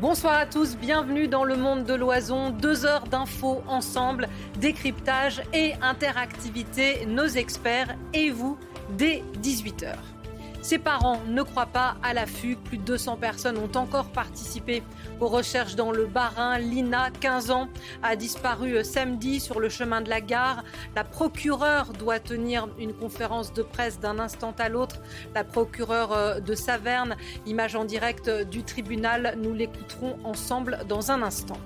Bonsoir à tous, bienvenue dans le monde de l'oison. Deux heures d'infos ensemble, décryptage et interactivité. Nos experts et vous dès 18h. Ses parents ne croient pas à la. Plus de 200 personnes ont encore participé aux recherches dans le Bas-Rhin. Lina, 15 ans, a disparu samedi sur le chemin de la gare. La procureure doit tenir une conférence de presse d'un instant à l'autre. La procureure euh, de Saverne, image en direct du tribunal, nous l'écouterons ensemble dans un instant.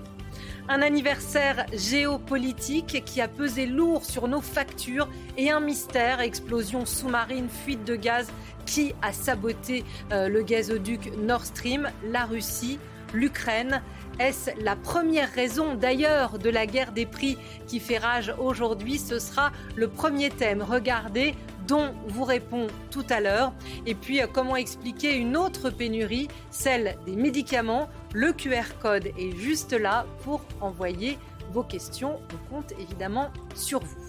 Un anniversaire géopolitique qui a pesé lourd sur nos factures et un mystère, explosion sous-marine, fuite de gaz qui a saboté euh, le gazoduc Nord Stream? La Russie, l'Ukraine. Est-ce la première raison d'ailleurs de la guerre des prix qui fait rage aujourd'hui? Ce sera le premier thème. Regardez dont vous répond tout à l'heure. Et puis, euh, comment expliquer une autre pénurie, celle des médicaments? Le QR code est juste là pour envoyer vos questions. On compte évidemment sur vous.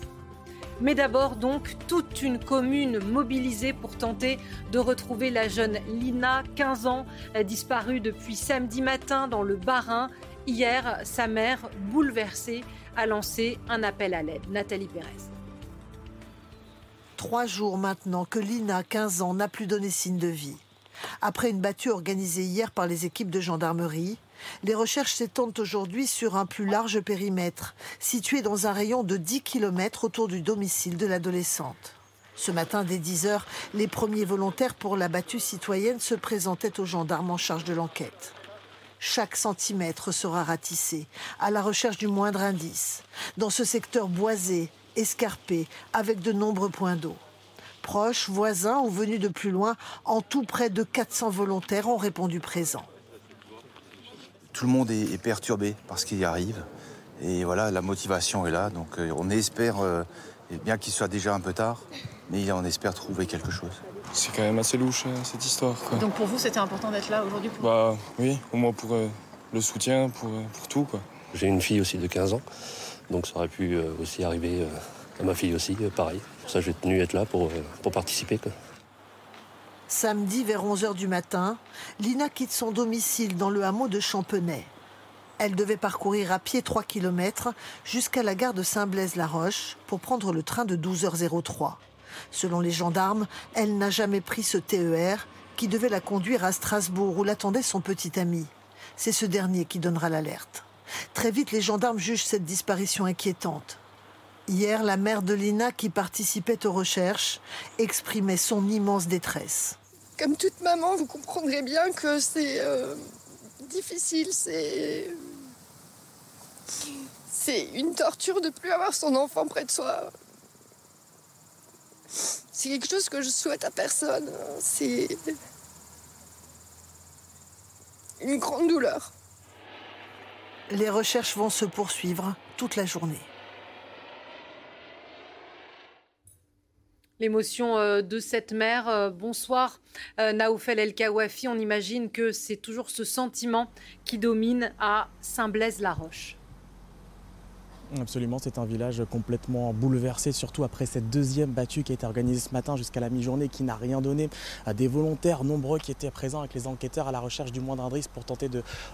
Mais d'abord donc toute une commune mobilisée pour tenter de retrouver la jeune Lina, 15 ans, disparue depuis samedi matin dans le Bas-Rhin. Hier, sa mère, bouleversée, a lancé un appel à l'aide. Nathalie Pérez. Trois jours maintenant que Lina, 15 ans, n'a plus donné signe de vie. Après une battue organisée hier par les équipes de gendarmerie, les recherches s'étendent aujourd'hui sur un plus large périmètre, situé dans un rayon de 10 km autour du domicile de l'adolescente. Ce matin, dès 10 heures, les premiers volontaires pour la battue citoyenne se présentaient aux gendarmes en charge de l'enquête. Chaque centimètre sera ratissé, à la recherche du moindre indice, dans ce secteur boisé, escarpé, avec de nombreux points d'eau. Proches, voisins ou venus de plus loin, en tout près de 400 volontaires ont répondu présents tout le monde est, perturbé par ce qui arrive. Et voilà, la motivation est là. Donc euh, on espère, euh, bien qu'il soit déjà un peu tard, mais on espère trouver quelque chose. C'est quand même assez louche euh, cette histoire. Donc pour vous, c'était important d'être là aujourd'hui Bah oui, au moins pour le soutien, pour, pour tout. J'ai une fille aussi de 15 ans, donc ça aurait pu aussi arriver à ma fille aussi, pareil. Ça, j'ai tenu là pour, pour participer. Samedi vers 11h du matin, Lina quitte son domicile dans le hameau de Champenay. Elle devait parcourir à pied 3 km jusqu'à la gare de Saint-Blaise-la-Roche pour prendre le train de 12h03. Selon les gendarmes, elle n'a jamais pris ce TER qui devait la conduire à Strasbourg où l'attendait son petit ami. C'est ce dernier qui donnera l'alerte. Très vite, les gendarmes jugent cette disparition inquiétante. Hier, la mère de Lina, qui participait aux recherches, exprimait son immense détresse. Comme toute maman, vous comprendrez bien que c'est euh, difficile, c'est. C'est une torture de plus avoir son enfant près de soi. C'est quelque chose que je souhaite à personne. C'est. une grande douleur. Les recherches vont se poursuivre toute la journée. L'émotion euh, de cette mère. Euh, bonsoir, euh, Naoufel El Kawafi. On imagine que c'est toujours ce sentiment qui domine à Saint-Blaise-la-Roche. Absolument, c'est un village complètement bouleversé, surtout après cette deuxième battue qui a été organisée ce matin jusqu'à la mi-journée, qui n'a rien donné. à Des volontaires nombreux qui étaient présents avec les enquêteurs à la recherche du moindre indice pour tenter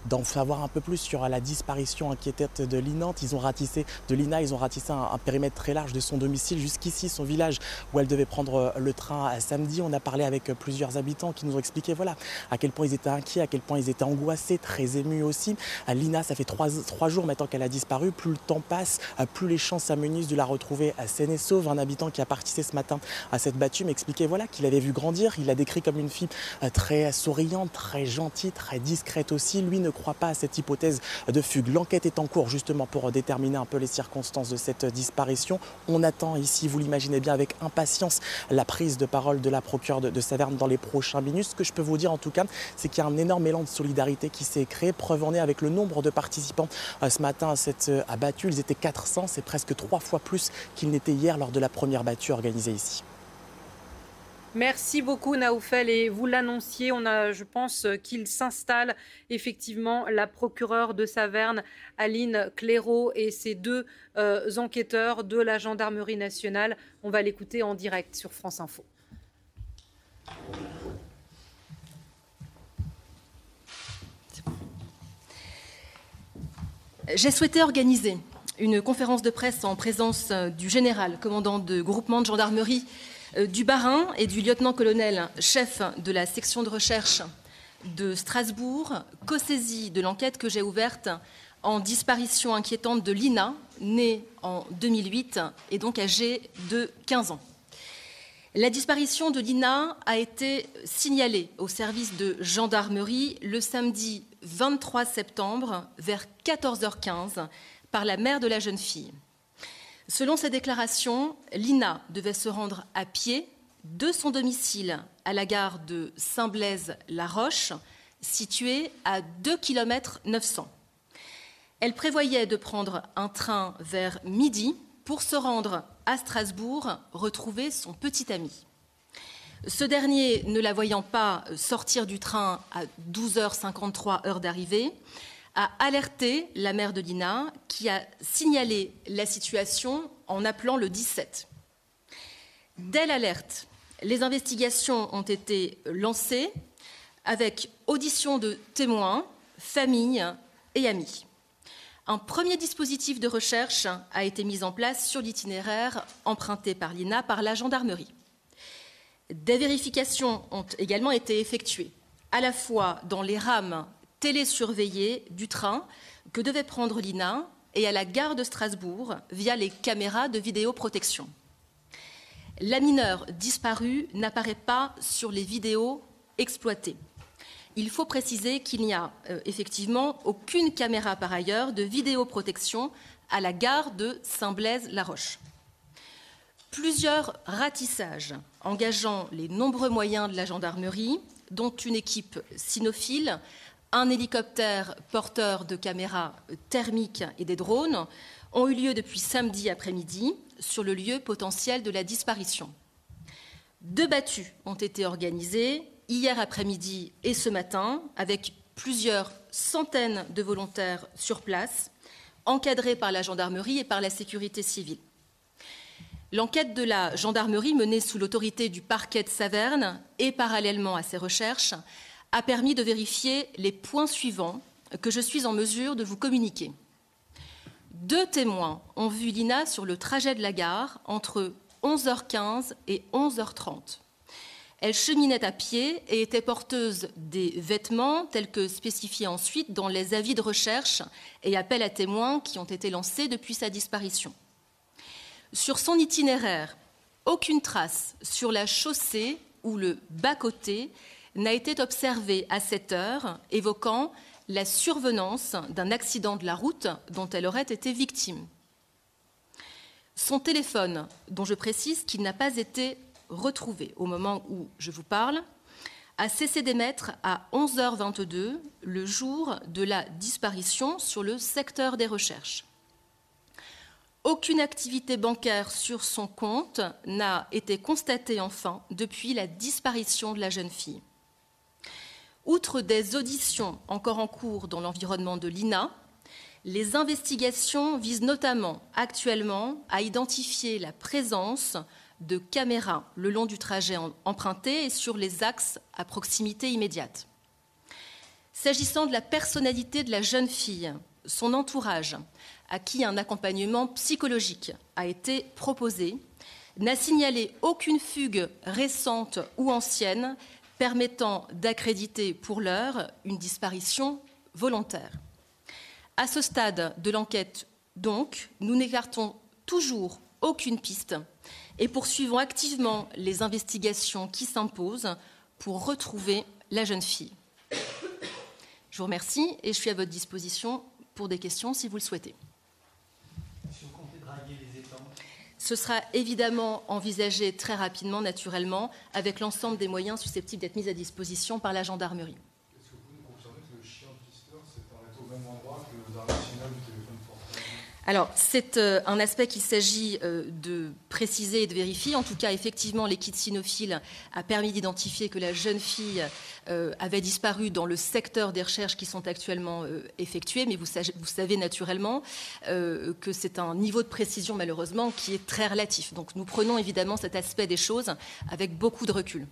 d'en savoir un peu plus sur la disparition inquiétante de Linante. Ils ont ratissé de Lina, ils ont ratissé un, périmètre très large de son domicile jusqu'ici, son village où elle devait prendre le train samedi. On a parlé avec plusieurs habitants qui nous ont expliqué voilà à quel point ils étaient inquiets, à quel point ils étaient angoissés, très émus aussi. Lina, ça fait trois jours maintenant qu'elle a disparu. Plus le temps passe, plus les chances s'amenuisent de la retrouver à seine et sauve. Un habitant qui a participé ce matin à cette battue m'expliquait voilà, qu'il avait vu grandir. Il l'a décrit comme une fille euh, très souriante, très gentille, très discrète aussi. Lui ne croit pas à cette hypothèse de fugue. L'enquête est en cours justement pour déterminer un peu les circonstances de cette disparition. On attend ici, vous l'imaginez bien, avec impatience la prise de parole de la procureure de, Saverne dans les prochains minutes. Ce que je peux vous dire en tout cas, c'est qu'il y a un énorme élan de solidarité qui s'est créé. Preuve en est avec le nombre de participants euh, ce matin à cette euh, battue. Ils étaient était 400, c'est presque trois fois plus qu'il n'était hier lors de la première battue organisée ici. Merci beaucoup Naoufel et vous l'annonciez, on a, je pense qu'il s'installe effectivement la procureure de Saverne, Aline Clairaut et ses deux euh, enquêteurs de la gendarmerie nationale. On va l'écouter en direct sur France Info. J'ai souhaité organiser une conférence de presse en présence euh, du général, commandant de groupement de gendarmerie euh, du Barin et du lieutenant-colonel chef de la section de recherche de Strasbourg, co-saisie de l'enquête que j'ai ouverte en disparition inquiétante de Lina, née en 2008 et donc âgée de 15 ans. La disparition de Lina a été signalée au service de gendarmerie le samedi 23 septembre vers 14h15 par la mère de la jeune fille. Selon ses déclarations, Lina devait se rendre à pied de son domicile à la gare de Saint-Blaise-la-Roche, située à 2 km 900. Elle prévoyait de prendre un train vers midi pour se rendre à Strasbourg retrouver son petit ami. Ce dernier, ne la voyant pas sortir du train à 12h53 heure d'arrivée, a alerté la mère de Lina qui a signalé la situation en appelant le 17. Dès l'alerte, les investigations ont été lancées avec audition de témoins, familles et amis. Un premier dispositif de recherche a été mis en place sur l'itinéraire emprunté par l'INA par la gendarmerie. Des vérifications ont également été effectuées, à la fois dans les rames télésurveillées du train que devait prendre l'INA et à la gare de Strasbourg via les caméras de vidéoprotection. La mineure disparue n'apparaît pas sur les vidéos exploitées. Il faut préciser qu'il n'y a euh, effectivement aucune caméra par ailleurs de vidéoprotection à la gare de Saint-Blaise-la-Roche. Plusieurs ratissages engageant les nombreux moyens de la gendarmerie, dont une équipe cynophile, un hélicoptère porteur de caméras thermiques et des drones, ont eu lieu depuis samedi après-midi sur le lieu potentiel de la disparition. Deux battues ont été organisées hier après-midi et ce matin avec plusieurs centaines de volontaires sur place, encadrés par la gendarmerie et par la sécurité civile. L'enquête de la gendarmerie menée sous l'autorité du parquet de Saverne et parallèlement à ces recherches a permis de vérifier les points suivants que je suis en mesure de vous communiquer. Deux témoins ont vu Lina sur le trajet de la gare entre 11h15 et 11h30. Elle cheminait à pied et était porteuse des vêtements tels que spécifiés ensuite dans les avis de recherche et appels à témoins qui ont été lancés depuis sa disparition. Sur son itinéraire, aucune trace sur la chaussée ou le bas-côté n'a été observée à cette heure, évoquant la survenance d'un accident de la route dont elle aurait été victime. Son téléphone, dont je précise qu'il n'a pas été retrouvé au moment où je vous parle, a cessé d'émettre à 11h22 le jour de la disparition sur le secteur des recherches. Aucune activité bancaire sur son compte n'a été constatée enfin depuis la disparition de la jeune fille. Outre des auditions encore en cours dans l'environnement de l'INA, les investigations visent notamment actuellement à identifier la présence de caméras le long du trajet emprunté et sur les axes à proximité immédiate. S'agissant de la personnalité de la jeune fille, son entourage à qui un accompagnement psychologique a été proposé, n'a signalé aucune fugue récente ou ancienne permettant d'accréditer pour l'heure une disparition volontaire. À ce stade de l'enquête, donc, nous n'écartons toujours aucune piste et poursuivons activement les investigations qui s'imposent pour retrouver la jeune fille. Je vous remercie et je suis à votre disposition pour des questions si vous le souhaitez. Ce sera évidemment envisagé très rapidement, naturellement, avec l'ensemble des moyens susceptibles d'être mis à disposition par la gendarmerie. Est-ce que vous pouvez nous confirmer que le chien pisteur s'est arrêté au même endroit que le du téléphone portable Alors, c'est euh, un aspect qu'il s'agit euh, de préciser et de vérifier. En tout cas, effectivement, l'équipe cynophile a permis d'identifier que la jeune fille euh, avait disparu dans le secteur des recherches qui sont actuellement effectuées, mais vous, vous savez naturellement que c'est un niveau de précision, malheureusement, qui est très relatif. Donc, nous prenons évidemment cet aspect des choses avec beaucoup de recul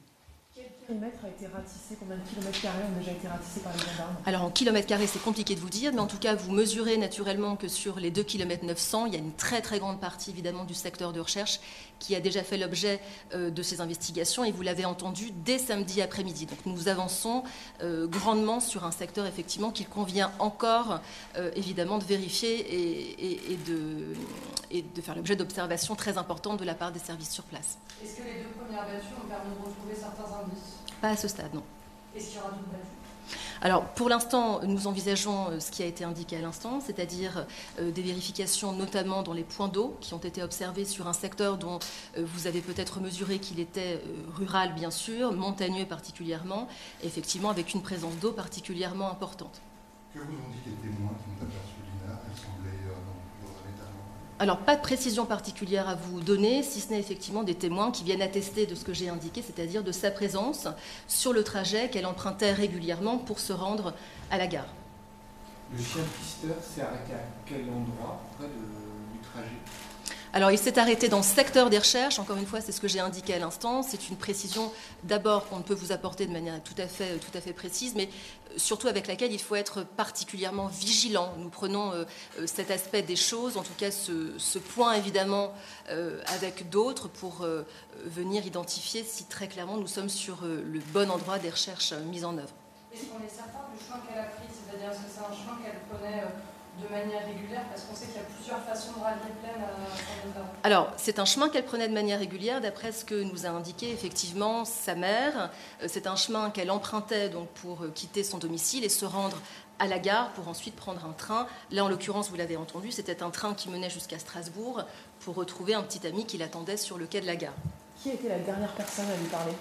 a été ratissé Combien de kilomètres carrés ont déjà été ratissés par les gendarmes Alors en kilomètres carrés, c'est compliqué de vous dire, mais en tout cas, vous mesurez naturellement que sur les 2 km 900, il y a une très très grande partie évidemment du secteur de recherche qui a déjà fait l'objet euh, de ces investigations et vous l'avez entendu dès samedi après-midi. Donc nous avançons euh, grandement sur un secteur effectivement qu'il convient encore euh, évidemment de vérifier et, de, et de faire l'objet d'observations très importantes de la part des services sur place. Est-ce que les deux premières battues ont permis de retrouver certains indices? Pas à ce stade, non. Est-ce qu'il y aura d'autres alors, pour l'instant, nous envisageons euh, ce qui a été indiqué à l'instant, c'est-à-dire euh, des vérifications notamment dans les points d'eau qui ont été observés sur un secteur dont euh, vous avez peut-être mesuré qu'il était rural, bien sûr, montagneux particulièrement, effectivement avec une présence d'eau particulièrement importante. Que vous ont dit les témoins qui ont aperçu Lina alors, pas de précision particulière à vous donner, si ce n'est effectivement des témoins qui viennent attester de ce que j'ai indiqué, c'est-à-dire de sa présence sur le trajet qu'elle empruntait régulièrement pour se rendre à la gare. Le chien pisteur s'est arrêté à quel endroit près du trajet? Alors, il s'est arrêté dans le secteur des recherches. Encore une fois, c'est ce que j'ai indiqué à l'instant. C'est une précision d'abord qu'on ne peut vous apporter de manière tout à fait, tout à fait précise, mais euh, surtout avec laquelle il faut être particulièrement vigilant. Nous prenons euh, euh, cet aspect des choses, en tout cas ce, point évidemment avec d'autres pour venir identifier si très clairement nous sommes sur le bon endroit des recherches mises en œuvre. Est-ce qu'on est certain du chemin qu'elle a pris C'est-à-dire que c'est un chemin qu'elle prenait de manière régulière Parce qu'on sait qu'il y a plusieurs façons de rallier Plaine à Alors, c'est un chemin qu'elle prenait de manière régulière, d'après ce que nous a indiqué effectivement sa mère. Euh, c'est un chemin qu'elle empruntait donc pour euh, quitter son domicile et se rendre à la gare pour ensuite prendre un train. Là, en l'occurrence, vous l'avez entendu, c'était un train qui menait jusqu'à Strasbourg pour retrouver un petit ami qui l'attendait sur le quai de la gare. Qui était la dernière personne à lui parler?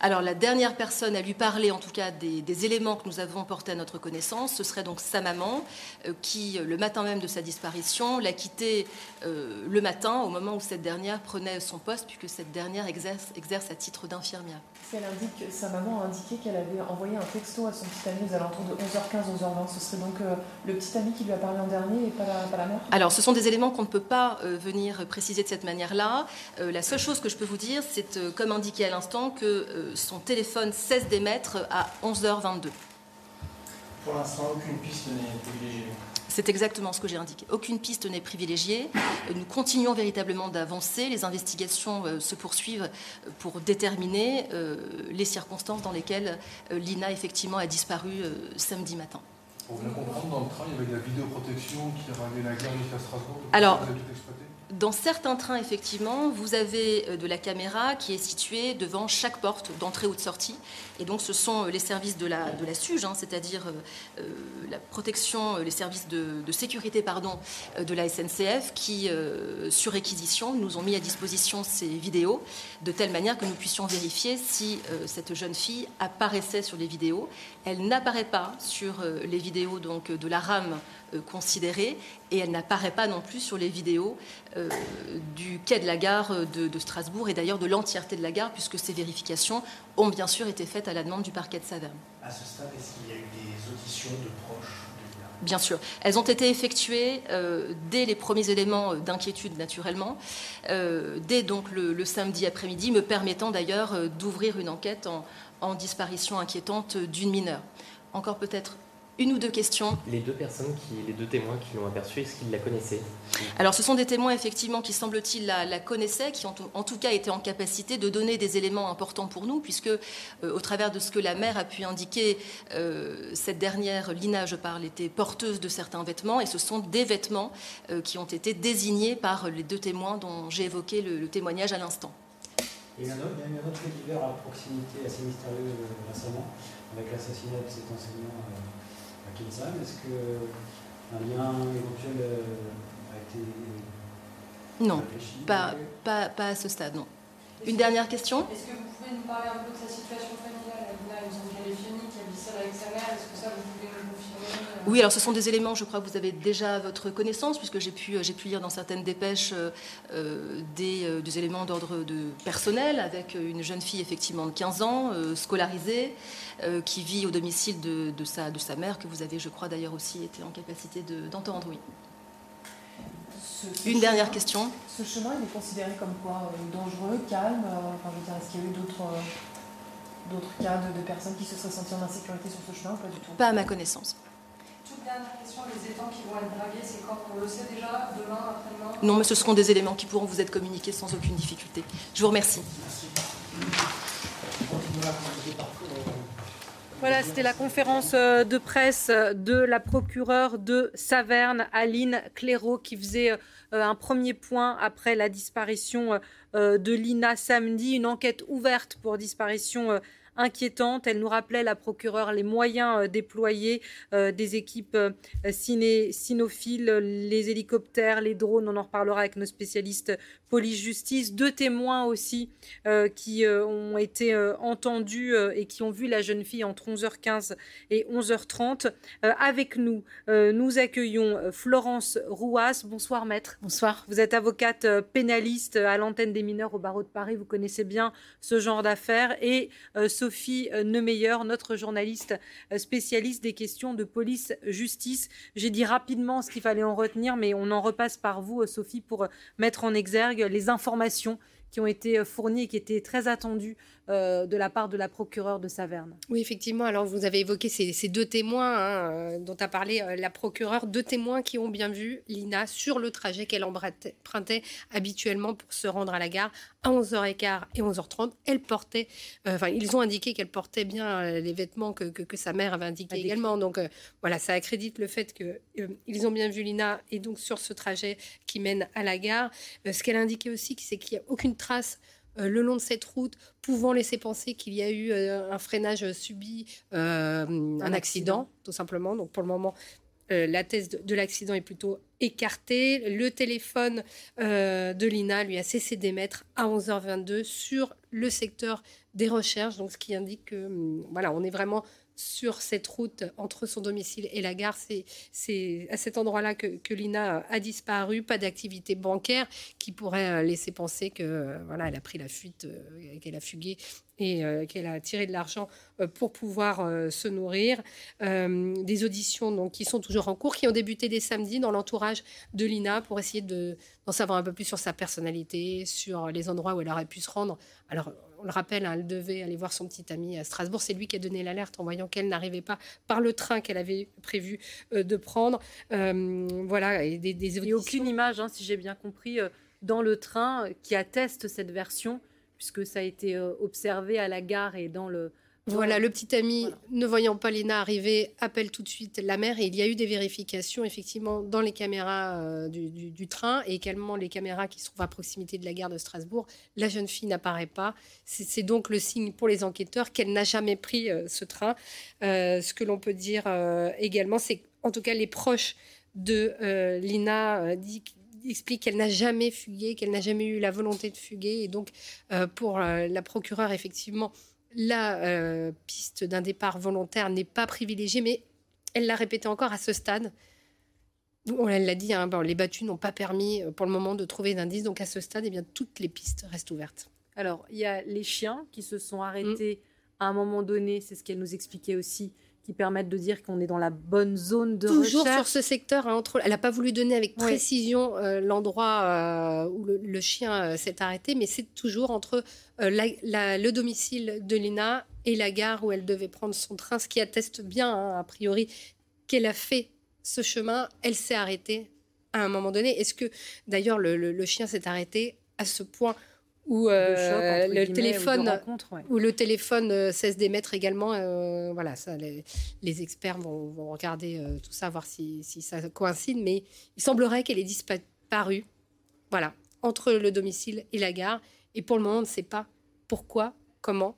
Alors la dernière personne à lui parler, en tout cas des, éléments que nous avons portés à notre connaissance, ce serait donc sa maman, euh, qui le matin même de sa disparition l'a quittée euh, le matin, au moment où cette dernière prenait son poste, puisque cette dernière exerce, exerce à titre d'infirmière. Elle indique, sa maman a indiqué qu'elle avait envoyé un texto à son petit ami aux alentours de 11h15, 11h20. Ce serait donc euh, le petit ami qui lui a parlé en dernier et pas la, mère? Alors, ce sont des éléments qu'on ne peut pas venir préciser de cette manière-là. la seule chose que je peux vous dire, c'est, comme indiqué à l'instant, que son téléphone cesse d'émettre à 11h22. Pour l'instant, aucune piste n'est privilégiée. C'est exactement ce que j'ai indiqué. Aucune piste n'est privilégiée. Nous continuons véritablement d'avancer. Les investigations euh, se poursuivent euh, pour déterminer euh, les circonstances dans lesquelles Lina effectivement a disparu samedi matin. Pour bien comprendre, dans le train, il y avait de la vidéoprotection qui ramenait la gare jusqu'à Strasbourg. Alors, dans certains trains, effectivement, vous avez euh, de la caméra qui est située devant chaque porte d'entrée ou de sortie. Et donc, ce sont euh, les services de la, de SUGE, hein, c'est-à-dire euh, la protection, les services de, sécurité pardon, de la SNCF, qui, sur réquisition, nous ont mis à disposition ces vidéos, de telle manière que nous puissions vérifier si cette jeune fille apparaissait sur les vidéos. Elle n'apparaît pas sur les vidéos de la rame considérée et elle n'apparaît pas non plus sur les vidéos euh, du quai de la gare de, Strasbourg et d'ailleurs de l'entièreté de la gare puisque ces vérifications ont bien sûr été faites à la demande du parquet de Saverne. À ce stade, est-ce qu'il y a eu des auditions de proches Bien sûr. Elles ont été effectuées euh, dès les premiers éléments d'inquiétude, naturellement, dès donc le, samedi après-midi, me permettant d'ailleurs d'ouvrir une enquête en, en disparition inquiétante d'une mineure. Encore peut-être une ou deux questions. Les deux personnes, qui, les deux témoins qui l'ont aperçue, est-ce qu'ils la connaissaient? Alors, ce sont des témoins, effectivement, qui, semble-t-il, la, connaissaient, qui ont en tout cas été en capacité de donner des éléments importants pour nous, puisque, euh, au travers de ce que la mère a pu indiquer, euh, cette dernière, Lina, je parle, était porteuse de certains vêtements, et ce sont des vêtements euh, qui ont été désignés par les deux témoins dont j'ai évoqué le, témoignage à l'instant. Il y a un autre fait divers à proximité assez mystérieux récemment, avec l'assassinat de cet enseignant est-ce qu'un lien éventuel euh, a été Non, pas, pas, pas, à ce stade, non. Une dernière question? Est-ce que vous pouvez nous parler un peu de sa situation familiale? Là, semble qu'elle est finie, qu'elle vit seule avec sa mère. Est-ce que ça, vous pouvez Oui, alors ce sont des éléments, je crois que vous avez déjà à votre connaissance, puisque j'ai pu, j'ai pu lire dans certaines dépêches des, des, éléments d'ordre de personnel, avec une jeune fille effectivement de 15 ans, scolarisée, qui vit au domicile de, de, sa, de sa mère, que vous avez, je crois d'ailleurs aussi été en capacité d'entendre, oui. Une dernière question. Ce chemin, il est considéré comme quoi Dangereux, calme enfin, je veux dire, Est-ce qu'il y a eu d'autres d'autres cas de, personnes qui se seraient senties en insécurité sur ce chemin ou pas du tout? Pas à ma connaissance. Dernière question, les étangs qui vont être dragués, c'est quand On le sait déjà Demain, après-demain? Non, mais ce seront des éléments qui pourront vous être communiqués sans aucune difficulté. Je vous remercie. Voilà, c'était la conférence euh, de presse de la procureure de Saverne, Aline Clairaut, qui faisait euh, un premier point après la disparition euh, de Lina samedi. Une enquête ouverte pour disparition inquiétante. Elle nous rappelait, la procureure, les moyens euh, déployés euh, des équipes euh, ciné, les hélicoptères, les drones, on en reparlera avec nos spécialistes police-justice. Deux témoins aussi qui ont été entendus et qui ont vu la jeune fille entre 11h15 et 11h30. avec nous, nous accueillons Florence Rouas. Bonsoir maître. Bonsoir. Vous êtes avocate pénaliste à l'antenne des mineurs au barreau de Paris. Vous connaissez bien ce genre d'affaires. Et Sophie euh, Neumeyer, notre journaliste euh, spécialiste des questions de police-justice. J'ai dit rapidement ce qu'il fallait en retenir, mais on en repasse par vous, euh, Sophie, pour mettre en exergue les informations qui ont été fournies et qui étaient très attendues euh, de la part de la procureure de Saverne. Oui, effectivement. Alors, vous avez évoqué ces, deux témoins hein, euh, dont a parlé euh, la procureure, deux témoins qui ont bien vu Lina sur le trajet qu'elle empruntait habituellement pour se rendre à la gare à 11h15 et 11h30. Elle portait, enfin, ils ont indiqué qu'elle portait bien les vêtements que, que, sa mère avait indiqué également. Donc, voilà, ça accrédite le fait qu'ils ont bien vu Lina et donc sur ce trajet qui mène à la gare. ce qu'elle indiquait aussi, c'est qu'il n'y a aucune trace le long de cette route, pouvant laisser penser qu'il y a eu euh, un freinage subi, euh, un, accident, tout simplement. Donc pour le moment, la thèse de, l'accident est plutôt écartée. Le téléphone de Lina lui a cessé d'émettre à 11h22 sur le secteur des recherches, donc ce qui indique que hum, voilà, on est vraiment sur cette route entre son domicile et la gare. C'est à cet endroit-là que, Lina a disparu. Pas d'activité bancaire qui pourrait euh, laisser penser que euh, voilà, elle a pris la fuite, euh, qu'elle a fugué et qu'elle a tiré de l'argent pour pouvoir se nourrir. des auditions donc, qui sont toujours en cours, qui ont débuté dès samedi dans l'entourage de Lina pour essayer d'en savoir un peu plus sur sa personnalité, sur les endroits où elle aurait pu se rendre. Alors, on le rappelle, hein, elle devait aller voir son petit ami à Strasbourg. C'est lui qui a donné l'alerte en voyant qu'elle n'arrivait pas par le train qu'elle avait prévu euh, de prendre. Euh, voilà, et des, des a aucune image, hein, si j'ai bien compris, euh, dans le train qui atteste cette version, puisque ça a été observé à la gare et dans le, voilà, le petit ami, ne voyant pas Léna arriver, appelle tout de suite la mère. Et il y a eu des vérifications, effectivement, dans les caméras euh, du, train et également les caméras qui se trouvent à proximité de la gare de Strasbourg. La jeune fille n'apparaît pas. C'est donc le signe pour les enquêteurs qu'elle n'a jamais pris euh, ce train. Euh, ce que l'on peut dire également, c'est en tout cas les proches de Lina expliquent qu'elle n'a jamais fugué, qu'elle n'a jamais eu la volonté de fuguer. Et donc, pour la procureure, effectivement, la euh, piste d'un départ volontaire n'est pas privilégiée, mais elle l'a répété encore à ce stade. On l'a dit, hein, les battus n'ont pas permis euh, pour le moment de trouver d'indices, donc à ce stade, eh bien, toutes les pistes restent ouvertes. Alors, il y a les chiens qui se sont arrêtés mm. à un moment donné, c'est ce qu'elle nous expliquait aussi, qui permettent de dire qu'on est dans la bonne zone de Toujours sur ce secteur, hein, entre, elle n'a pas voulu donner avec précision euh, l'endroit euh, où le, chien euh, s'est arrêté, mais c'est toujours entre le domicile de Lina et la gare où elle devait prendre son train, ce qui atteste bien, hein, a priori, qu'elle a fait ce chemin. Elle s'est arrêtée à un moment donné. Est-ce que, d'ailleurs, le chien s'est arrêté à ce point ou euh, le téléphone ou, le téléphone cesse d'émettre également. Euh, voilà, ça, les, experts vont, regarder euh, tout ça, voir si, ça coïncide. Mais il semblerait qu'elle ait disparu, voilà, entre le domicile et la gare. Et pour le moment, on ne sait pas pourquoi, comment.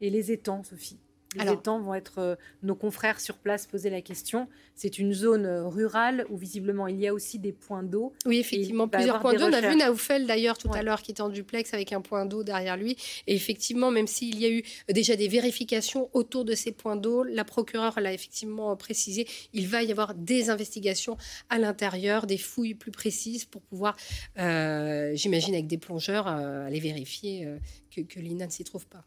Et les étangs, Sophie? Les Alors- étangs vont être euh, nos confrères sur place poser la question. C'est une zone euh, rurale où visiblement il y a aussi des points d'eau. Oui, effectivement, plusieurs points d'eau. On a vu. Naoufel d'ailleurs tout à l'heure qui était en duplex avec un point d'eau derrière lui. Et effectivement, même s'il y a eu déjà des vérifications autour de ces points d'eau, la procureure l'a effectivement précisé, il va y avoir des investigations à l'intérieur, des fouilles plus précises pour pouvoir, euh, j'imagine avec des plongeurs, euh, aller vérifier euh, que, que Lina ne s'y trouve pas.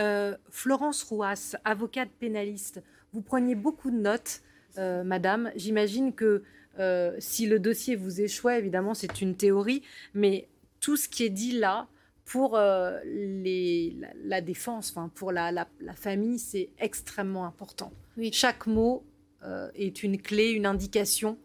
Euh, Florence Rouas, avocate pénaliste, vous preniez beaucoup de notes, euh, madame. J'imagine que euh, si le dossier vous échouait, évidemment, c'est une théorie, mais tout ce qui est dit là pour les, la, la défense, pour la, la- la famille, c'est extrêmement important. Chaque mot est une clé, une indication.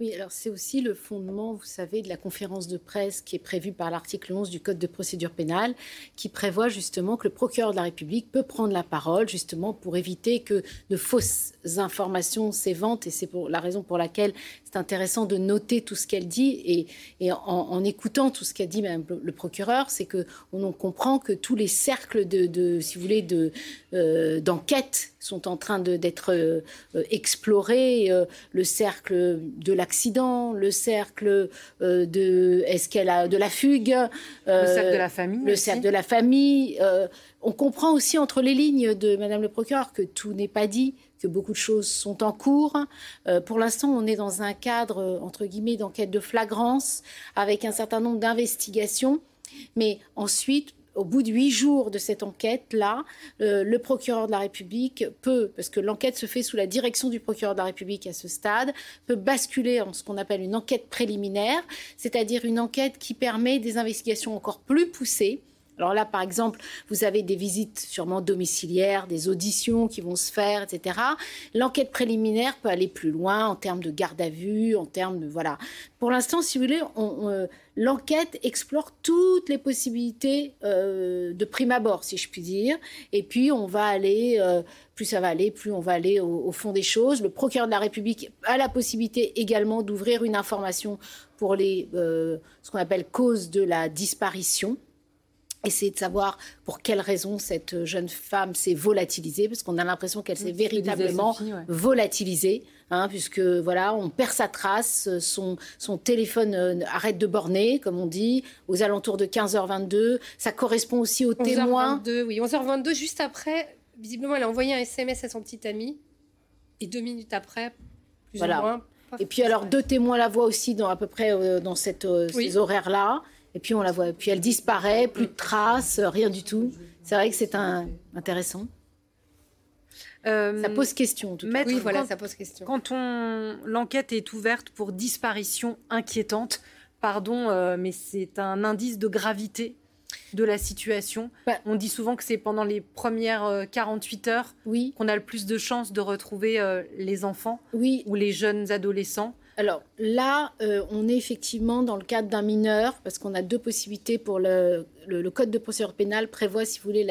Oui, alors c'est aussi le fondement, vous savez, de la conférence de presse qui est prévue par l'article 11 du Code de procédure pénale, qui prévoit justement que le procureur de la République peut prendre la parole justement pour éviter que de fausses informations s'éventent. Et c'est la raison pour laquelle c'est intéressant de noter tout ce qu'elle dit. Et, en, écoutant tout ce qu'a dit même le procureur, c'est que on en comprend que tous les cercles de, si vous voulez, euh, d'enquête sont en train d'être euh, euh, explorés. Euh, le cercle de l'accident, le cercle euh, de est-ce qu'elle a de la fugue, Le cercle de la famille le aussi. cercle de la famille. On comprend aussi entre les lignes de Madame le procureur que tout n'est pas dit, que beaucoup de choses sont en cours. Euh, pour l'instant, on est dans un cadre euh, entre guillemets d'enquête de flagrance avec un certain nombre d'investigations, mais ensuite au bout de huit jours de cette enquête-là, euh, le procureur de la République peut, parce que l'enquête se fait sous la direction du procureur de la République à ce stade, peut basculer en ce qu'on appelle une enquête préliminaire, c'est-à-dire une enquête qui permet des investigations encore plus poussées. Alors là, par exemple, vous avez des visites sûrement domiciliaires, des auditions qui vont se faire, etc. L'enquête préliminaire peut aller plus loin en termes de garde à vue, en termes de voilà. Pour l'instant, si vous voulez, euh, l'enquête explore toutes les possibilités euh, de prime abord, si je puis dire. Et puis, on va aller, euh, plus ça va aller, plus on va aller au, au fond des choses. Le procureur de la République a la possibilité également d'ouvrir une information pour les, euh, ce qu'on appelle cause de la disparition essayer de savoir pour quelles raisons cette jeune femme s'est volatilisée, parce qu'on a l'impression qu'elle s'est Oui, véritablement ouais. volatilisée, hein, puisque voilà, on perd sa trace, son, son téléphone euh, arrête de borner, comme on dit, aux alentours de 15h22. Ça correspond aussi au témoin. 11h22, oui, 11h22, juste après, visiblement, elle a envoyé un SMS à son petit ami. Et deux minutes après, plus Voilà. ou moins. Et puis alors deux témoins la voient aussi dans à peu près euh, dans cette, euh, Oui. ces horaires-là. Et puis on la voit. Puis elle disparaît, plus de traces, euh, rien du tout. C'est vrai que c'est un, intéressant. ça pose question. En tout cas. Maître, Oui, voilà, quand- ça pose question. Quand on l'enquête est ouverte pour disparition inquiétante, pardon, euh, mais c'est un indice de gravité de la situation. Bah on dit souvent que c'est pendant les premières euh, 48 heures qu'on a le plus de chances de retrouver euh, les enfants ou les jeunes adolescents. Alors là, euh, on est effectivement dans le cadre d'un mineur, parce qu'on a deux possibilités pour le, Code de procédure pénale prévoit, si vous voulez,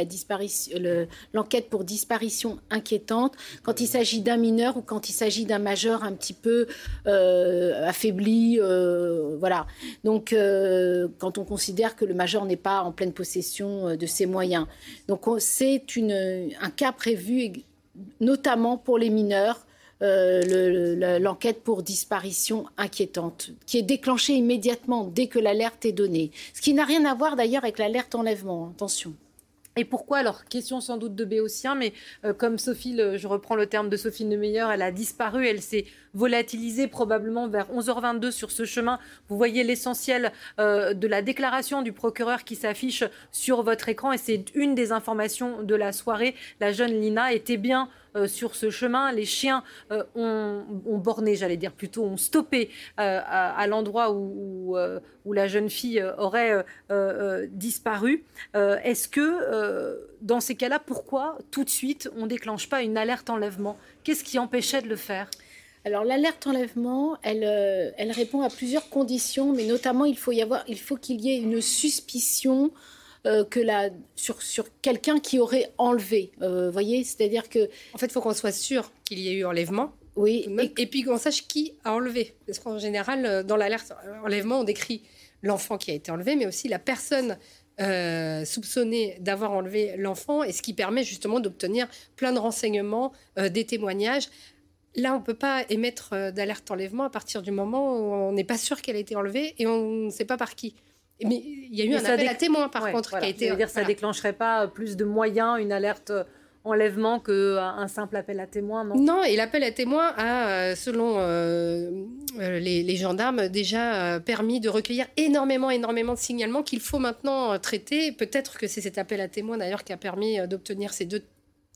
l'enquête pour disparition inquiétante quand il s'agit d'un mineur ou quand il s'agit d'un majeur un petit peu euh, affaibli, euh, voilà. Donc quand on considère que le majeur n'est pas en pleine possession de ses moyens, donc on- c'est un cas prévu notamment pour les mineurs euh, le- le- l'enquête pour disparition inquiétante, qui est déclenchée immédiatement dès que l'alerte est donnée. Ce qui n'a rien à voir d'ailleurs avec l'alerte enlèvement, attention. Et pourquoi? Alors Question sans doute de Béotien, mais euh, comme Sophie, je reprends le terme de Sophie Neumeyer, elle a disparu, elle s'est volatilisée probablement vers 11h22 sur ce chemin. Vous voyez l'essentiel euh, de la déclaration du procureur qui s'affiche sur votre écran et c'est une des informations de la soirée. La jeune Lina était bien euh, sur ce chemin. Les chiens euh, ont, borné, j'allais dire plutôt, ont stoppé euh, à, l'endroit où, la jeune fille aurait disparu. Est-ce que, dans ces cas-là, pourquoi tout de suite on déclenche pas une alerte enlèvement? Qu'est-ce qui empêchait de le faire? Alors l'alerte enlèvement, elle, répond à plusieurs conditions, mais notamment il faut qu'il y ait une suspicion euh, que la, sur, sur quelqu'un qui aurait enlevé. Euh, voyez, c'est-à-dire que En fait, il faut qu'on soit sûr qu'il y a eu enlèvement. Oui. Et, puis qu'on sache qui a enlevé. Parce qu'en général, euh, dans l'alerte enlèvement, on décrit l'enfant qui a été enlevé, mais aussi la personne euh, soupçonné d'avoir enlevé l'enfant et ce qui permet justement d'obtenir plein de renseignements, euh, des témoignages. Là, on ne peut pas émettre euh, d'alerte enlèvement à partir du moment où on n'est pas sûr qu'elle a été enlevée et on ne sait pas par qui. Mais il y a eu Mais un appel à témoins, par Ouais, contre, voilà. qui a été. Ça veut dire que ça voilà. déclencherait pas plus de moyens, une alerte euh, enlèvement qu'un simple appel à témoins, non? Non, et l'appel à témoins a, euh, selon euh, euh, les, les gendarmes, déjà euh, permis de recueillir énormément, énormément de signalements qu'il faut maintenant euh, traiter. Peut-être que c'est cet appel à témoins d'ailleurs qui a permis euh, d'obtenir ces deux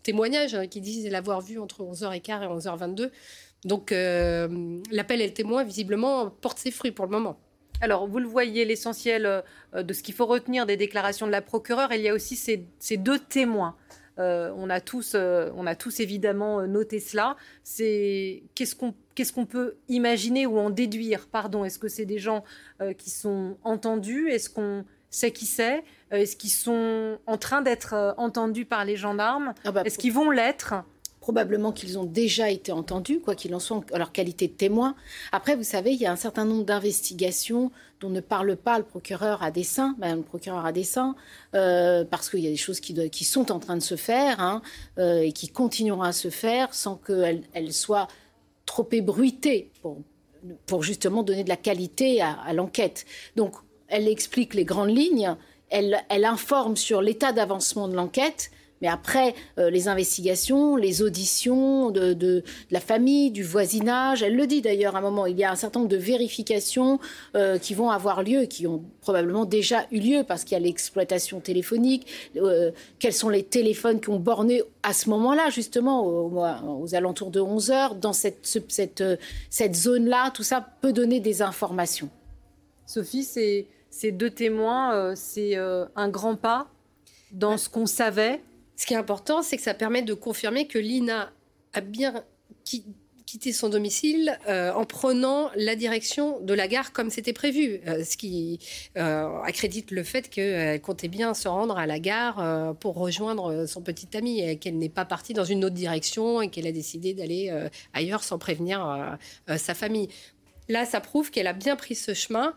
témoignages euh, qui disent l'avoir vu entre 11h15 et 11h22. Donc euh, l'appel à témoins, visiblement, porte ses fruits pour le moment. Alors, vous le voyez, l'essentiel euh, de ce qu'il faut retenir des déclarations de la procureure, il y a aussi ces, ces deux témoins. Euh, on, a tous, euh, on a tous évidemment noté cela. C'est qu'est-ce qu'on qu'est-ce qu'on peut imaginer ou en déduire? Pardon, est-ce que c'est des gens euh, qui sont entendus? Est-ce qu'on sait qui c'est? Est-ce qu'ils sont en train d'être entendus par les gendarmes? Est-ce qu'ils vont l'être? Probablement qu'ils ont déjà été entendus, quoi qu'il en soit, en leur qualité de témoin. Après, vous savez, il y a un certain nombre d'investigations dont ne parle pas le procureur à dessein, le procureur à dessein, euh, parce qu'il y a des choses qui, sont en train de se faire hein, euh, et qui continueront à se faire sans qu'elles elles soient trop ébruitées pour, justement donner de la qualité à, l'enquête. Donc, elle explique les grandes lignes, elle informe sur l'état d'avancement de l'enquête, mais après, euh, les investigations, les auditions de, la famille, du voisinage, elle le dit d'ailleurs à un moment, il y a un certain nombre de vérifications euh, qui vont avoir lieu, qui ont probablement déjà eu lieu parce qu'il y a l'exploitation téléphonique, euh, quels sont les téléphones qui ont borné à ce moment-là, justement, au- au- aux alentours de 11 heures, dans cette, ce- cette, cette zone-là, tout ça peut donner des informations. Sophie, ces, deux témoins, c'est un grand pas dans ce qu'on savait. Ce qui est important, c'est que ça permet de confirmer que Lina a bien qui- quitté son domicile euh, en prenant la direction de la gare comme c'était prévu, euh, ce qui euh, accrédite le fait qu'elle comptait bien se rendre à la gare pour rejoindre son petit ami qu'elle n'est pas partie dans une autre direction et qu'elle a décidé d'aller ailleurs sans prévenir sa famille. Là, ça prouve qu'elle a bien pris ce chemin,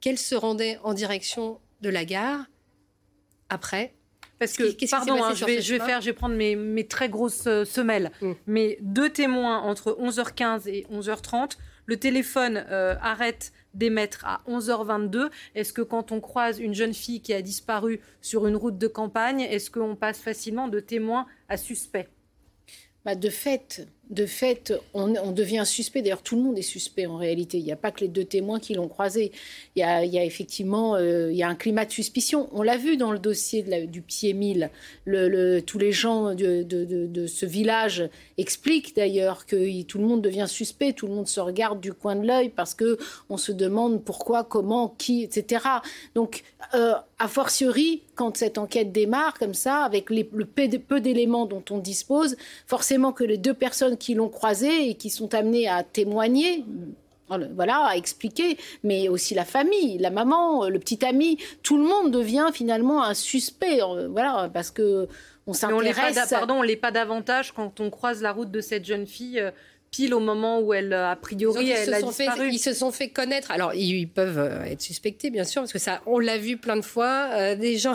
qu'elle se rendait en direction de la gare. Après, Parce que, pardon, hein, je, vais, je faire, je vais prendre mes, mes très grosses euh, semelles. Mais deux témoins entre 11h15 et 11h30, le téléphone euh, arrête d'émettre à 11h22. Est-ce que quand on croise une jeune fille qui a disparu sur une route de campagne, est-ce qu'on passe facilement de témoin à suspect? Bah, de fait, de fait, on, devient suspect. D'ailleurs, tout le monde est suspect en réalité. Il n'y a pas que les deux témoins qui l'ont croisé. Il y a, effectivement euh, il y a un climat de suspicion. On l'a vu dans le dossier du pied 1000. Le, le- tous les gens de, ce village expliquent d'ailleurs que tout le monde devient suspect. Tout le monde se regarde du coin de l'œil parce que on se demande pourquoi, comment, qui, etc. Donc, euh, a fortiori, quand cette enquête démarre comme ça, avec le peu d'éléments dont on dispose, forcément que les deux personnes qui l'ont croisé et qui sont amenées à témoigner, voilà, à expliquer, mais aussi la famille, la maman, le petit ami, tout le monde devient finalement un suspect, euh, voilà, parce que on s'intéresse. pardon, on l'est pas davantage quand on croise la route de cette jeune fille euh, pile au moment où elle, euh, a priori, Donc, ils, elle se a sont fait, disparu. ils se sont fait connaître. Alors, ils, ils peuvent euh, être suspectés, bien sûr, parce que ça, on l'a vu plein de fois, euh, des gens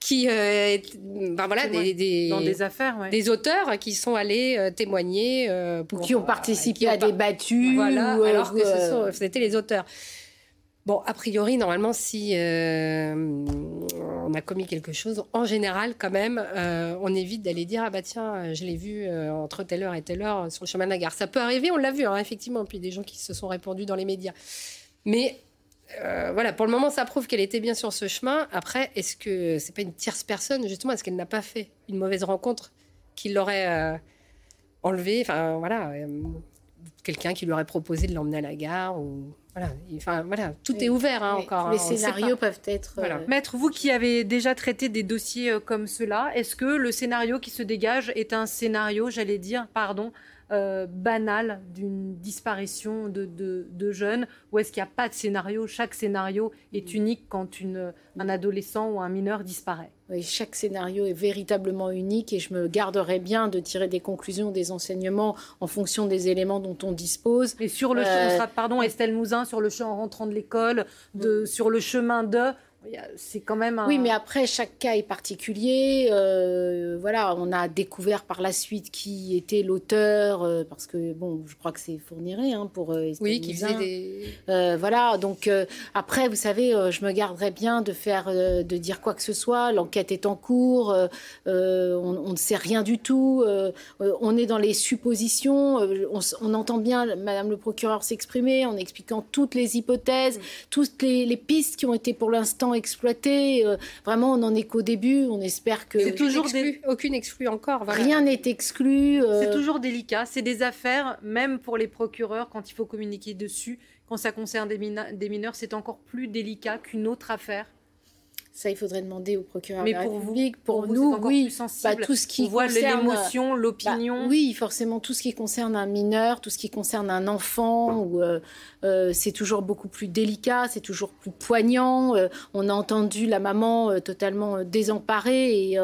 qui, euh, ben voilà, des, des- Dans des affaires, ouais. des auteurs qui sont allés euh, témoigner, euh, pour, qui ont participé à des battues, Voilà, ou, alors que ce euh, sont- c'était les auteurs. Bon, a priori, normalement, si euh, on a commis quelque chose, en général, quand même, euh, on évite d'aller dire ah bah tiens, je l'ai vu euh, entre telle heure et telle heure sur le chemin de la gare. Ça peut arriver, on l'a vu, hein, effectivement, puis des gens qui se sont répandus dans les médias. Mais voilà, pour le moment, ça prouve qu'elle était bien sur ce chemin. Après, est-ce que c'est pas une tierce personne, justement, est-ce qu'elle n'a pas fait une mauvaise rencontre qui l'aurait enlevée? Enfin, voilà, quelqu'un qui lui aurait proposé de l'emmener à la gare ou voilà. Enfin, voilà, tout est ouvert hein, encore. les hein, scénarios peuvent être. Voilà. euh, Maître, vous qui avez déjà traité des dossiers euh, comme cela, est-ce que le scénario qui se dégage est un scénario, j'allais dire, pardon, euh, banal d'une disparition de, de- de jeunes Ou est-ce qu'il n'y a pas de scénario Chaque scénario est unique quand une, un adolescent ou un mineur disparaît. Oui, chaque scénario est véritablement unique et je me garderai bien de tirer des conclusions, des enseignements en fonction des éléments dont on dispose. Et sur le Euh, pardon, Estelle Mouzin, sur le chemin en rentrant de l'école, de, sur le chemin de, C'est quand même un... Oui, mais après, chaque cas est particulier. Euh, voilà, on a découvert par la suite qui était l'auteur, euh, parce que, bon, je crois que c'est Fourniret hein, pour euh, Oui, qui faisait des... Euh, voilà, donc après, vous savez, je me garderais bien de faire, de dire quoi que ce soit. L'enquête est en cours, on, on, ne sait rien du tout. on est dans les suppositions. On, on, entend bien Madame le procureur s'exprimer en expliquant toutes les hypothèses, toutes les, les pistes qui ont été pour l'instant exploité. Euh, vraiment, on n'en est qu'au début. On espère que. C'est toujours des... aucune exclue encore. Rien n'est exclu. Euh. C'est toujours délicat. C'est des affaires, même pour les procureurs, quand il faut communiquer dessus. Quand ça concerne des mineurs, c'est encore plus délicat qu'une autre affaire. Ça, il faudrait demander au procureur Mais de la pour République. Vous, pour, pour nous, oui, sensible. bah, tout ce qui On voit concerne l'émotion, l'opinion. Bah, oui, forcément, tout ce qui concerne un mineur, tout ce qui concerne un enfant, ou euh, euh, c'est toujours beaucoup plus délicat, c'est toujours plus poignant. Euh, on a entendu la maman totalement désemparée, et